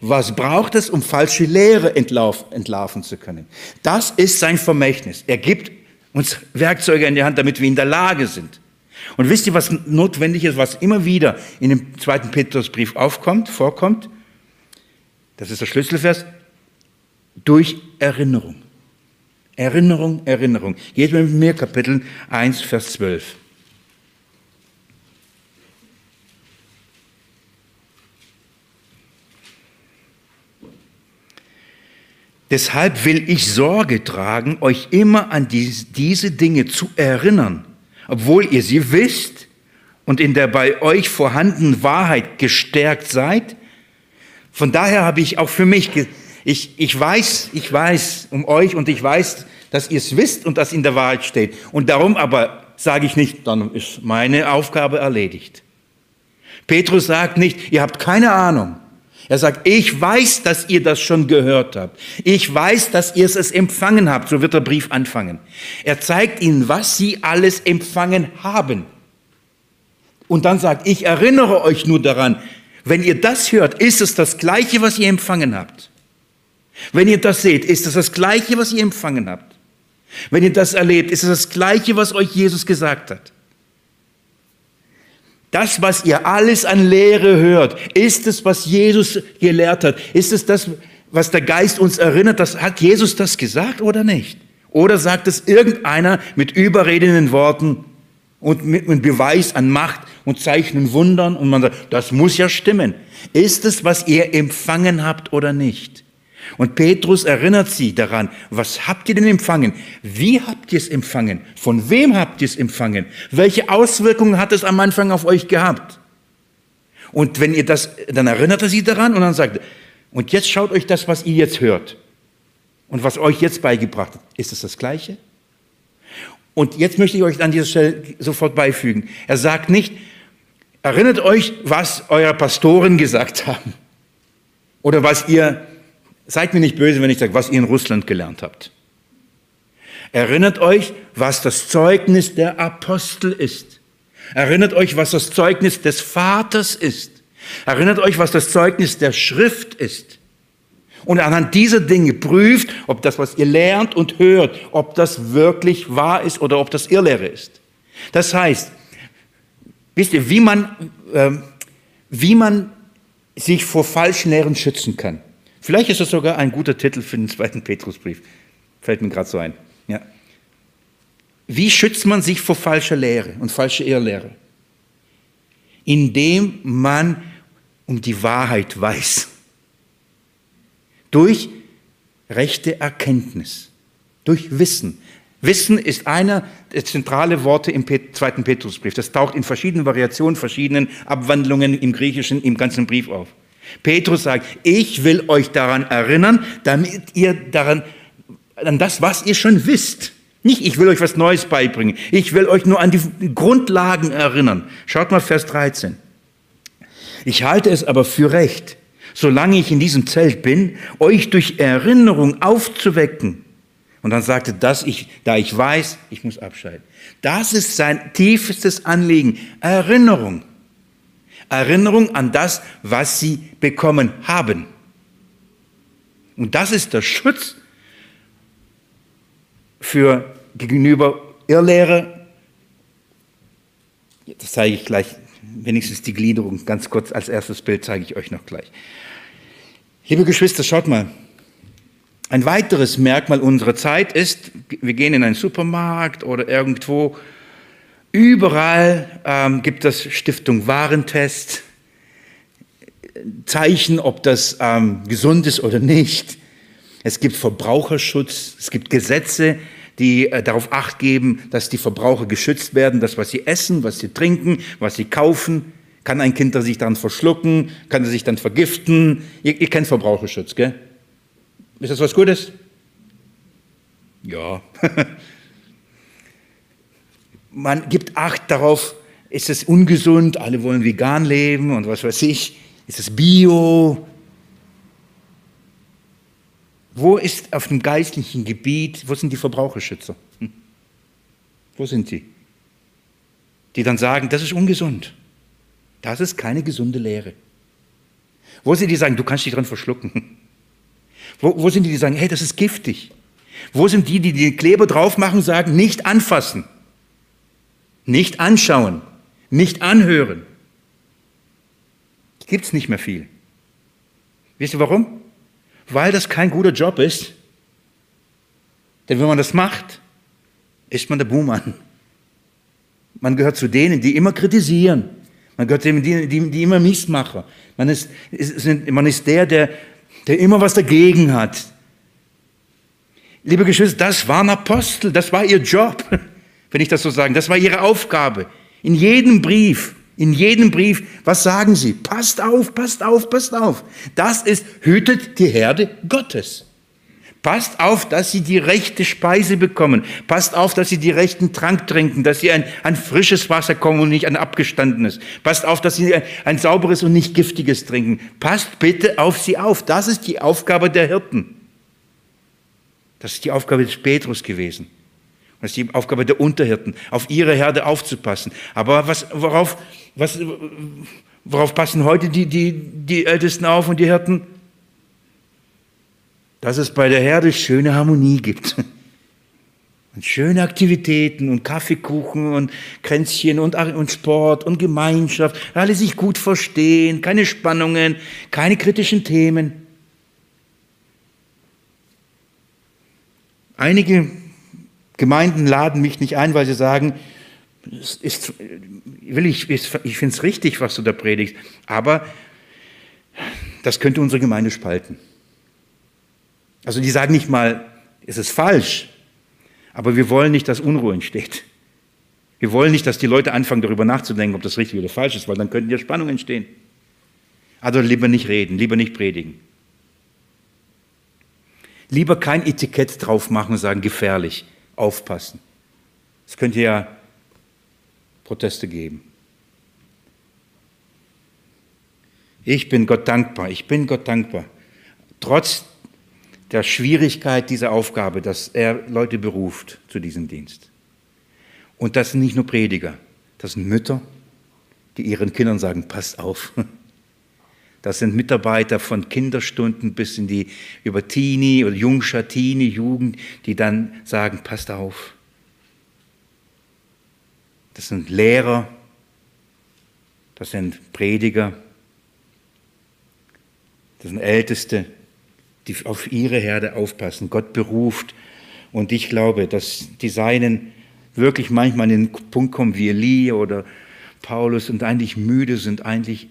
Was braucht es, um falsche Lehre entlarven zu können? Das ist sein Vermächtnis. Er gibt uns Werkzeuge in die Hand, damit wir in der Lage sind. Und wisst ihr, was notwendig ist, was immer wieder in dem zweiten Petrusbrief aufkommt, vorkommt? Das ist der Schlüsselvers durch Erinnerung. Erinnerung, Erinnerung. Geht mit mir Kapitel 1, Vers 12. Deshalb will ich Sorge tragen, euch immer an diese Dinge zu erinnern, obwohl ihr sie wisst und in der bei euch vorhandenen Wahrheit gestärkt seid. Von daher habe ich auch für mich ich, ich weiß, ich weiß um euch und ich weiß, dass ihr es wisst und dass in der Wahrheit steht. Und darum aber sage ich nicht, dann ist meine Aufgabe erledigt. Petrus sagt nicht, ihr habt keine Ahnung. Er sagt, ich weiß, dass ihr das schon gehört habt. Ich weiß, dass ihr es empfangen habt. So wird der Brief anfangen. Er zeigt ihnen, was sie alles empfangen haben. Und dann sagt, ich erinnere euch nur daran, wenn ihr das hört, ist es das Gleiche, was ihr empfangen habt. Wenn ihr das seht, ist das das Gleiche, was ihr empfangen habt. Wenn ihr das erlebt, ist es das Gleiche, was euch Jesus gesagt hat. Das, was ihr alles an Lehre hört, ist es, was Jesus gelehrt hat? Ist es das, was der Geist uns erinnert? Das, hat Jesus das gesagt oder nicht? Oder sagt es irgendeiner mit überredenden Worten und mit einem Beweis an Macht und Zeichen und Wundern und man sagt, das muss ja stimmen. Ist es, was ihr empfangen habt oder nicht? Und Petrus erinnert sie daran, was habt ihr denn empfangen? Wie habt ihr es empfangen? Von wem habt ihr es empfangen? Welche Auswirkungen hat es am Anfang auf euch gehabt? Und wenn ihr das, dann erinnert er sie daran und dann sagt, und jetzt schaut euch das, was ihr jetzt hört und was euch jetzt beigebracht hat. Ist es das Gleiche? Und jetzt möchte ich euch an dieser Stelle sofort beifügen. Er sagt nicht, erinnert euch, was eure Pastoren gesagt haben oder was ihr Seid mir nicht böse, wenn ich sage, was ihr in Russland gelernt habt. Erinnert euch, was das Zeugnis der Apostel ist. Erinnert euch, was das Zeugnis des Vaters ist. Erinnert euch, was das Zeugnis der Schrift ist. Und anhand dieser Dinge prüft, ob das, was ihr lernt und hört, ob das wirklich wahr ist oder ob das Irrlehre ist. Das heißt, wisst ihr, wie man, äh, wie man sich vor falschen Lehren schützen kann. Vielleicht ist das sogar ein guter Titel für den zweiten Petrusbrief. Fällt mir gerade so ein. Ja. Wie schützt man sich vor falscher Lehre und falscher Irrlehre? Indem man um die Wahrheit weiß. Durch rechte Erkenntnis. Durch Wissen. Wissen ist einer der zentralen Worte im zweiten Petrusbrief. Das taucht in verschiedenen Variationen, verschiedenen Abwandlungen im Griechischen, im ganzen Brief auf. Petrus sagt, ich will euch daran erinnern, damit ihr daran, an das, was ihr schon wisst. Nicht, ich will euch was Neues beibringen. Ich will euch nur an die Grundlagen erinnern. Schaut mal Vers 13. Ich halte es aber für recht, solange ich in diesem Zelt bin, euch durch Erinnerung aufzuwecken. Und dann sagte, dass ich, da ich weiß, ich muss abscheiden. Das ist sein tiefstes Anliegen. Erinnerung. Erinnerung an das, was sie bekommen haben. Und das ist der Schutz für gegenüber Irrlehre. Das zeige ich gleich, wenigstens die Gliederung ganz kurz als erstes Bild zeige ich euch noch gleich. Liebe Geschwister, schaut mal. Ein weiteres Merkmal unserer Zeit ist, wir gehen in einen Supermarkt oder irgendwo Überall ähm, gibt es Stiftung Warentest, Zeichen, ob das ähm, gesund ist oder nicht. Es gibt Verbraucherschutz, es gibt Gesetze, die äh, darauf acht geben, dass die Verbraucher geschützt werden, das, was sie essen, was sie trinken, was sie kaufen. Kann ein Kind sich dann verschlucken? Kann er sich dann vergiften? Ihr, ihr kennt Verbraucherschutz, gell? Ist das was Gutes? Ja. [laughs] man gibt Acht darauf, ist es ungesund, alle wollen vegan leben und was weiß ich, ist es bio? Wo ist auf dem geistlichen Gebiet, wo sind die Verbraucherschützer? Hm? Wo sind sie? Die dann sagen, das ist ungesund. Das ist keine gesunde Lehre. Wo sind die, die sagen, du kannst dich dran verschlucken? [laughs] Wo, wo sind die, die sagen, hey, das ist giftig? Wo sind die, die den Kleber drauf machen und sagen, nicht anfassen? Nicht anschauen, nicht anhören. Gibt es nicht mehr viel. Wisst ihr warum? Weil das kein guter Job ist. Denn wenn man das macht, ist man der Buhmann. Man gehört zu denen, die immer kritisieren. Man gehört zu denen, die, die, immer Missmacher. Man ist, ist, man ist der, der, der immer was dagegen hat. Liebe Geschwister, das waren Apostel, das war ihr Job [laughs] wenn ich das so sagen. Das war ihre Aufgabe. In jedem Brief, in jedem Brief, was sagen sie? Passt auf, passt auf, passt auf. Das ist, hütet die Herde Gottes. Passt auf, dass sie die rechte Speise bekommen. Passt auf, dass sie die rechten Trank trinken, dass sie ein, ein frisches Wasser kommen und nicht ein abgestandenes. Passt auf, dass sie ein, ein sauberes und nicht giftiges trinken. Passt bitte auf sie auf. Das ist die Aufgabe der Hirten. Das ist die Aufgabe des Petrus gewesen. Das ist die Aufgabe der Unterhirten, auf ihre Herde aufzupassen. Aber was, worauf, was, worauf passen heute die, die, die Ältesten auf und die Hirten? Dass es bei der Herde schöne Harmonie gibt. [laughs] Und schöne Aktivitäten und Kaffeekuchen und Kränzchen und, und Sport und Gemeinschaft. Alle sich gut verstehen, keine Spannungen, keine kritischen Themen. Einige Gemeinden laden mich nicht ein, weil sie sagen, ist, will ich, ich finde es richtig, was du da predigst, aber das könnte unsere Gemeinde spalten. Also die sagen nicht mal, es ist falsch, aber wir wollen nicht, dass Unruhe entsteht. Wir wollen nicht, dass die Leute anfangen, darüber nachzudenken, ob das richtig oder falsch ist, weil dann könnten ja Spannungen entstehen. Also lieber nicht reden, lieber nicht predigen. Lieber kein Etikett drauf machen und sagen, gefährlich, aufpassen. Es könnte ja Proteste geben. Ich bin Gott dankbar, ich bin Gott dankbar. Trotz der Schwierigkeit dieser Aufgabe, dass er Leute beruft zu diesem Dienst. Und das sind nicht nur Prediger, das sind Mütter, die ihren Kindern sagen, passt auf. [laughs] Das sind Mitarbeiter von Kinderstunden bis in die über Teenie oder Jungscher Teenie Jugend, die dann sagen, passt auf. Das sind Lehrer, das sind Prediger, das sind Älteste, die auf ihre Herde aufpassen. Gott beruft. Und ich glaube, dass die Seinen wirklich manchmal an den Punkt kommen wie Elie oder Paulus und eigentlich müde sind, eigentlich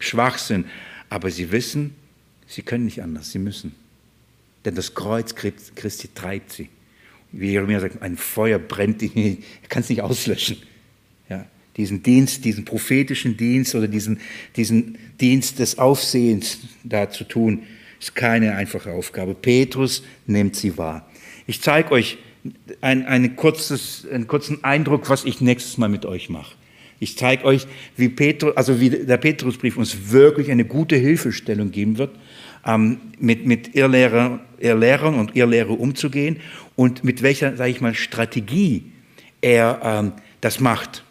schwach sind. Aber sie wissen, sie können nicht anders, sie müssen. Denn das Kreuz Christi treibt sie. Wie Jeremia sagt, ein Feuer brennt, er kann es nicht auslöschen. Ja, diesen Dienst, diesen prophetischen Dienst oder diesen, diesen Dienst des Aufsehens da zu tun, ist keine einfache Aufgabe. Petrus nimmt sie wahr. Ich zeige euch ein, ein kurzes, einen kurzen Eindruck, was ich nächstes Mal mit euch mache. Ich zeige euch, wie, Petrus, also wie der Petrusbrief uns wirklich eine gute Hilfestellung geben wird, ähm, mit, mit Irrlehrer, Irrlehrern und Irrlehre umzugehen und mit welcher, sage ich mal, Strategie er ähm, das macht.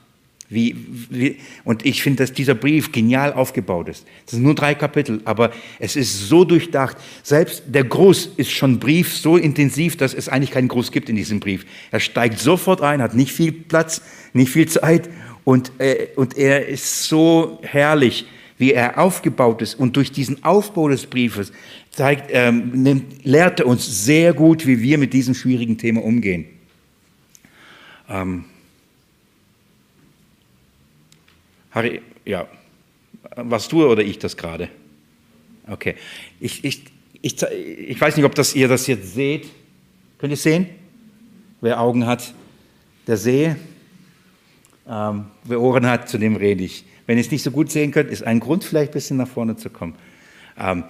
Wie, wie, und ich finde, dass dieser Brief genial aufgebaut ist. Das sind nur drei Kapitel, aber es ist so durchdacht. Selbst der Gruß ist schon Brief so intensiv, dass es eigentlich keinen Gruß gibt in diesem Brief. Er steigt sofort ein, hat nicht viel Platz, nicht viel Zeit und, äh, und er ist so herrlich, wie er aufgebaut ist. Und durch diesen Aufbau des Briefes zeigt, ähm, nimmt, lehrt er uns sehr gut, wie wir mit diesem schwierigen Thema umgehen. Ähm, Harry, ja, warst du oder ich das gerade? Okay. Ich, ich, ich, ich weiß nicht, ob das ihr das jetzt seht. Könnt ihr sehen? Wer Augen hat, der sehe. Ähm, wer Ohren hat, zu dem rede ich. Wenn ihr es nicht so gut sehen könnt, ist ein Grund, vielleicht ein bisschen nach vorne zu kommen. Ähm,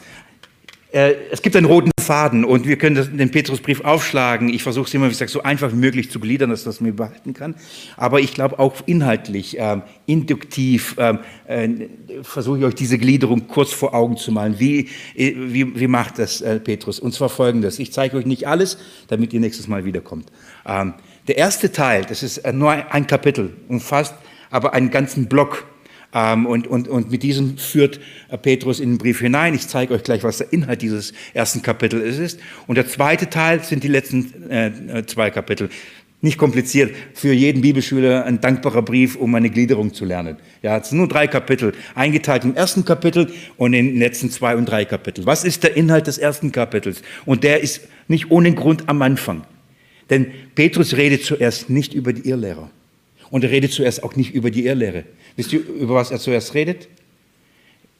äh, es gibt einen roten Faden und wir können den Petrusbrief aufschlagen. Ich versuche es immer, wie gesagt, so einfach wie möglich zu gliedern, dass das mir behalten kann. Aber ich glaube auch inhaltlich, ähm, induktiv ähm, äh, versuche ich euch diese Gliederung kurz vor Augen zu malen. Wie, äh, wie, wie macht das äh, Petrus? Und zwar folgendes. Ich zeige euch nicht alles, damit ihr nächstes Mal wiederkommt. Ähm, der erste Teil, das ist äh, nur ein Kapitel, umfasst aber einen ganzen Block ähm, und, und, und mit diesem führt äh, Petrus in den Brief hinein. Ich zeige euch gleich, was der Inhalt dieses ersten Kapitels ist. Und der zweite Teil sind die letzten äh, äh, zwei Kapitel. Nicht kompliziert, für jeden Bibelschüler ein dankbarer Brief, um eine Gliederung zu lernen. Ja, es sind nur drei Kapitel, eingeteilt im ersten Kapitel und in den letzten zwei und drei Kapitel. Was ist der Inhalt des ersten Kapitels? Und der ist nicht ohne Grund am Anfang. Denn Petrus redet zuerst nicht über die Irrlehrer. Und er redet zuerst auch nicht über die Irrlehre. Wisst ihr, über was er zuerst redet?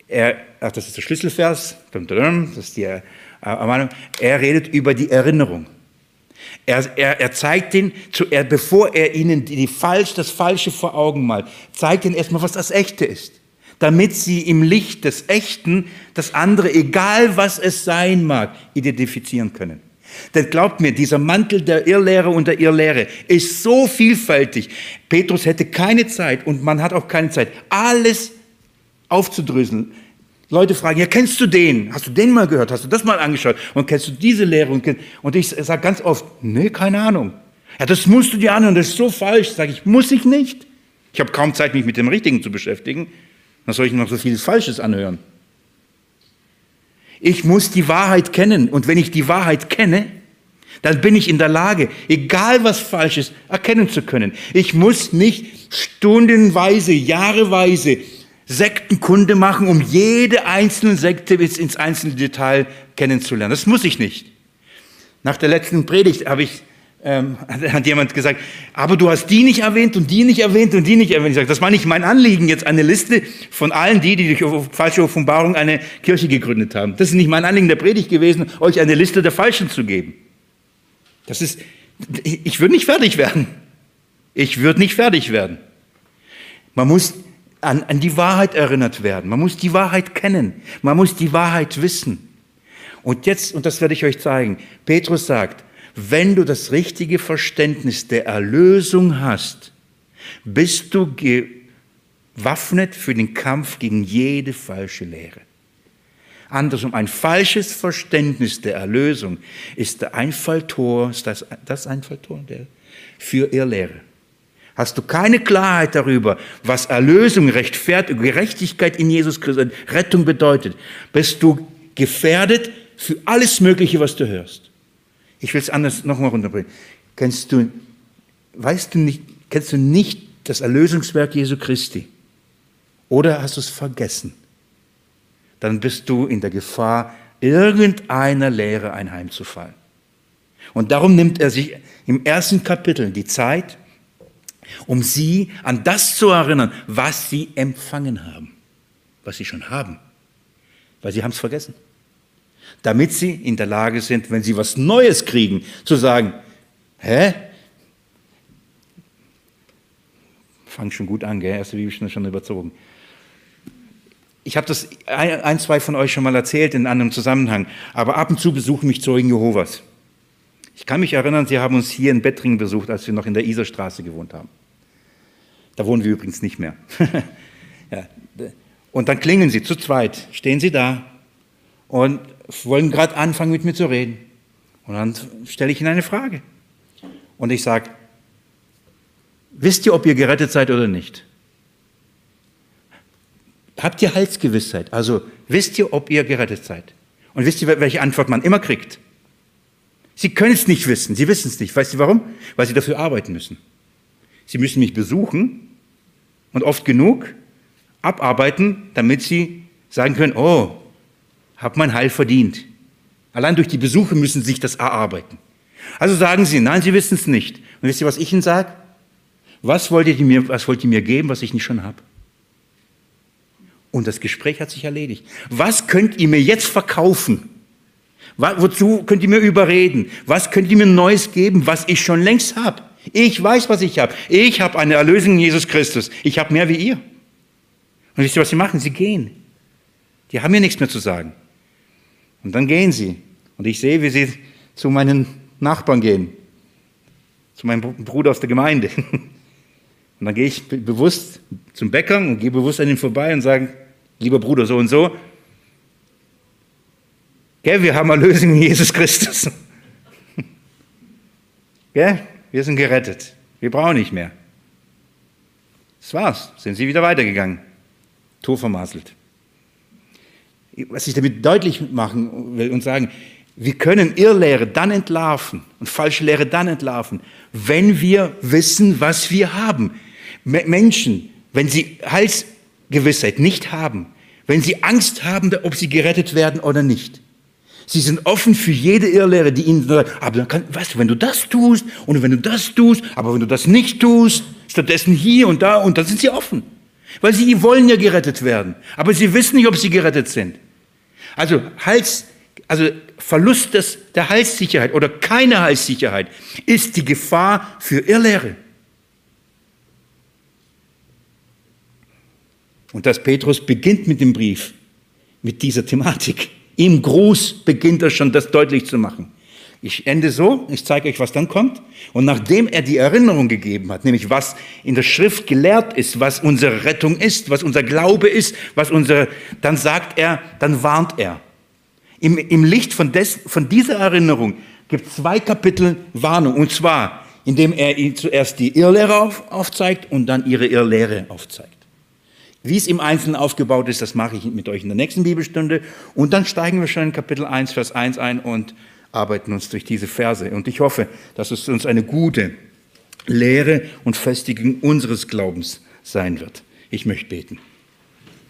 Er, ach, das ist der Schlüsselvers, das ist die äh, Ermahnung. Er redet über die Erinnerung. Er, er, er zeigt ihnen, bevor er ihnen die, die falsch, das Falsche vor Augen malt, zeigt ihnen erstmal, was das Echte ist. Damit sie im Licht des Echten das andere, egal was es sein mag, identifizieren können. Denn glaubt mir, dieser Mantel der Irrlehre und der Irrlehre ist so vielfältig. Petrus hätte keine Zeit und man hat auch keine Zeit, alles aufzudröseln. Leute fragen, ja, kennst du den? Hast du den mal gehört? Hast du das mal angeschaut? Und kennst du diese Lehre? Und ich sage ganz oft, nee, keine Ahnung. Ja, das musst du dir anhören, das ist so falsch. Sage ich, muss ich nicht. Ich habe kaum Zeit, mich mit dem Richtigen zu beschäftigen. Dann soll ich noch so viel Falsches anhören. Ich muss die Wahrheit kennen. Und wenn ich die Wahrheit kenne, Dann bin ich in der Lage, egal was falsch ist, erkennen zu können. Ich muss nicht stundenweise, jahreweise Sektenkunde machen, um jede einzelne Sekte bis ins einzelne Detail kennenzulernen. Das muss ich nicht. Nach der letzten Predigt habe ich ähm, [laughs] hat jemand gesagt, aber du hast die nicht erwähnt und die nicht erwähnt und die nicht erwähnt. Ich sage, das war nicht mein Anliegen, jetzt eine Liste von allen die, die durch falsche Offenbarung eine Kirche gegründet haben. Das ist nicht mein Anliegen der Predigt gewesen, euch eine Liste der Falschen zu geben. Das ist, ich würde nicht fertig werden. Ich würde nicht fertig werden. Man muss an, an die Wahrheit erinnert werden. Man muss die Wahrheit kennen. Man muss die Wahrheit wissen. Und jetzt, und das werde ich euch zeigen, Petrus sagt, wenn du das richtige Verständnis der Erlösung hast, bist du gewaffnet für den Kampf gegen jede falsche Lehre. Andersrum, ein falsches Verständnis der Erlösung ist der Einfalltor, ist das, das Einfalltor der, für Irrlehre. Hast du keine Klarheit darüber, was Erlösung, Rechtfertigung, Gerechtigkeit in Jesus Christus, Rettung bedeutet, bist du gefährdet für alles Mögliche, was du hörst. Ich will es anders nochmal runterbringen. Kennst du, weißt du nicht, kennst du nicht das Erlösungswerk Jesu Christi? Oder hast du es vergessen? Dann bist du in der Gefahr, irgendeiner Lehre einheimzufallen. Und darum nimmt er sich im ersten Kapitel die Zeit, um sie an das zu erinnern, was sie empfangen haben, was sie schon haben, weil sie haben es vergessen damit sie in der Lage sind, wenn sie was Neues kriegen, zu sagen, hä? Fang schon gut an, gell? Erste Bibelstunde schon überzogen. Ich habe das ein, zwei von euch schon mal erzählt in einem Zusammenhang, aber ab und zu besuchen mich Zeugen Jehovas. Ich kann mich erinnern, sie haben uns hier in Bettringen besucht, als wir noch in der Iserstraße gewohnt haben. Da wohnen wir übrigens nicht mehr. [laughs] ja. Und dann klingen sie zu zweit, stehen sie da und wollen gerade anfangen, mit mir zu reden. Und dann stelle ich ihnen eine Frage. Und ich sage, wisst ihr, ob ihr gerettet seid oder nicht? Habt ihr Heilsgewissheit? Also wisst ihr, ob ihr gerettet seid? Und wisst ihr, welche Antwort man immer kriegt? Sie können es nicht wissen, sie wissen es nicht. Weißt du warum? Weil sie dafür arbeiten müssen. Sie müssen mich besuchen und oft genug abarbeiten, damit sie sagen können, oh, habe mein Heil verdient. Allein durch die Besuche müssen Sie sich das erarbeiten. Also sagen Sie, nein, Sie wissen es nicht. Und wisst ihr, was ich Ihnen sage? Was wollt ihr mir, was wollt ihr mir geben, was ich nicht schon habe? Und das Gespräch hat sich erledigt. Was könnt ihr mir jetzt verkaufen? Wozu könnt ihr mir überreden? Was könnt ihr mir Neues geben, was ich schon längst habe? Ich weiß, was ich habe. Ich habe eine Erlösung in Jesus Christus. Ich habe mehr wie ihr. Und wisst ihr, was sie machen? Sie gehen. Die haben mir nichts mehr zu sagen. Und dann gehen sie. Und ich sehe, wie sie zu meinen Nachbarn gehen, zu meinem Bruder aus der Gemeinde. [laughs] Und dann gehe ich bewusst zum Bäcker und gehe bewusst an ihn vorbei und sage, lieber Bruder, so und so, gell, wir haben Erlösung in Jesus Christus. [laughs] Gell, wir sind gerettet. Wir brauchen nicht mehr. Das war's. Sind sie wieder weitergegangen. Tor vermasselt was ich damit deutlich machen will und sagen, wir können Irrlehre dann entlarven und falsche Lehre dann entlarven, wenn wir wissen, was wir haben. Menschen, wenn sie Heilsgewissheit nicht haben, wenn sie Angst haben, ob sie gerettet werden oder nicht. Sie sind offen für jede Irrlehre, die ihnen sagt, aber dann kann, weißt du, wenn du das tust und wenn du das tust, aber wenn du das nicht tust, stattdessen hier und da und dann sind sie offen. Weil sie wollen ja gerettet werden, aber sie wissen nicht, ob sie gerettet sind. Also, Hals, also Verlust des, der Heilssicherheit oder keine Heilssicherheit ist die Gefahr für Irrlehre. Und das Petrus beginnt mit dem Brief, mit dieser Thematik. Im Gruß beginnt er schon, das deutlich zu machen. Ich ende so, ich zeige euch, was dann kommt. Und nachdem er die Erinnerung gegeben hat, nämlich was in der Schrift gelehrt ist, was unsere Rettung ist, was unser Glaube ist, was unsere, dann sagt er, dann warnt er. Im, im Licht von, des, von dieser Erinnerung gibt es zwei Kapitel Warnung. Und zwar, indem er zuerst die Irrlehre auf, aufzeigt und dann ihre Irrlehre aufzeigt. Wie es im Einzelnen aufgebaut ist, das mache ich mit euch in der nächsten Bibelstunde. Und dann steigen wir schon in Kapitel 1, Vers 1 ein und arbeiten uns durch diese Verse. Und ich hoffe, dass es uns eine gute Lehre und Festigung unseres Glaubens sein wird. Ich möchte beten.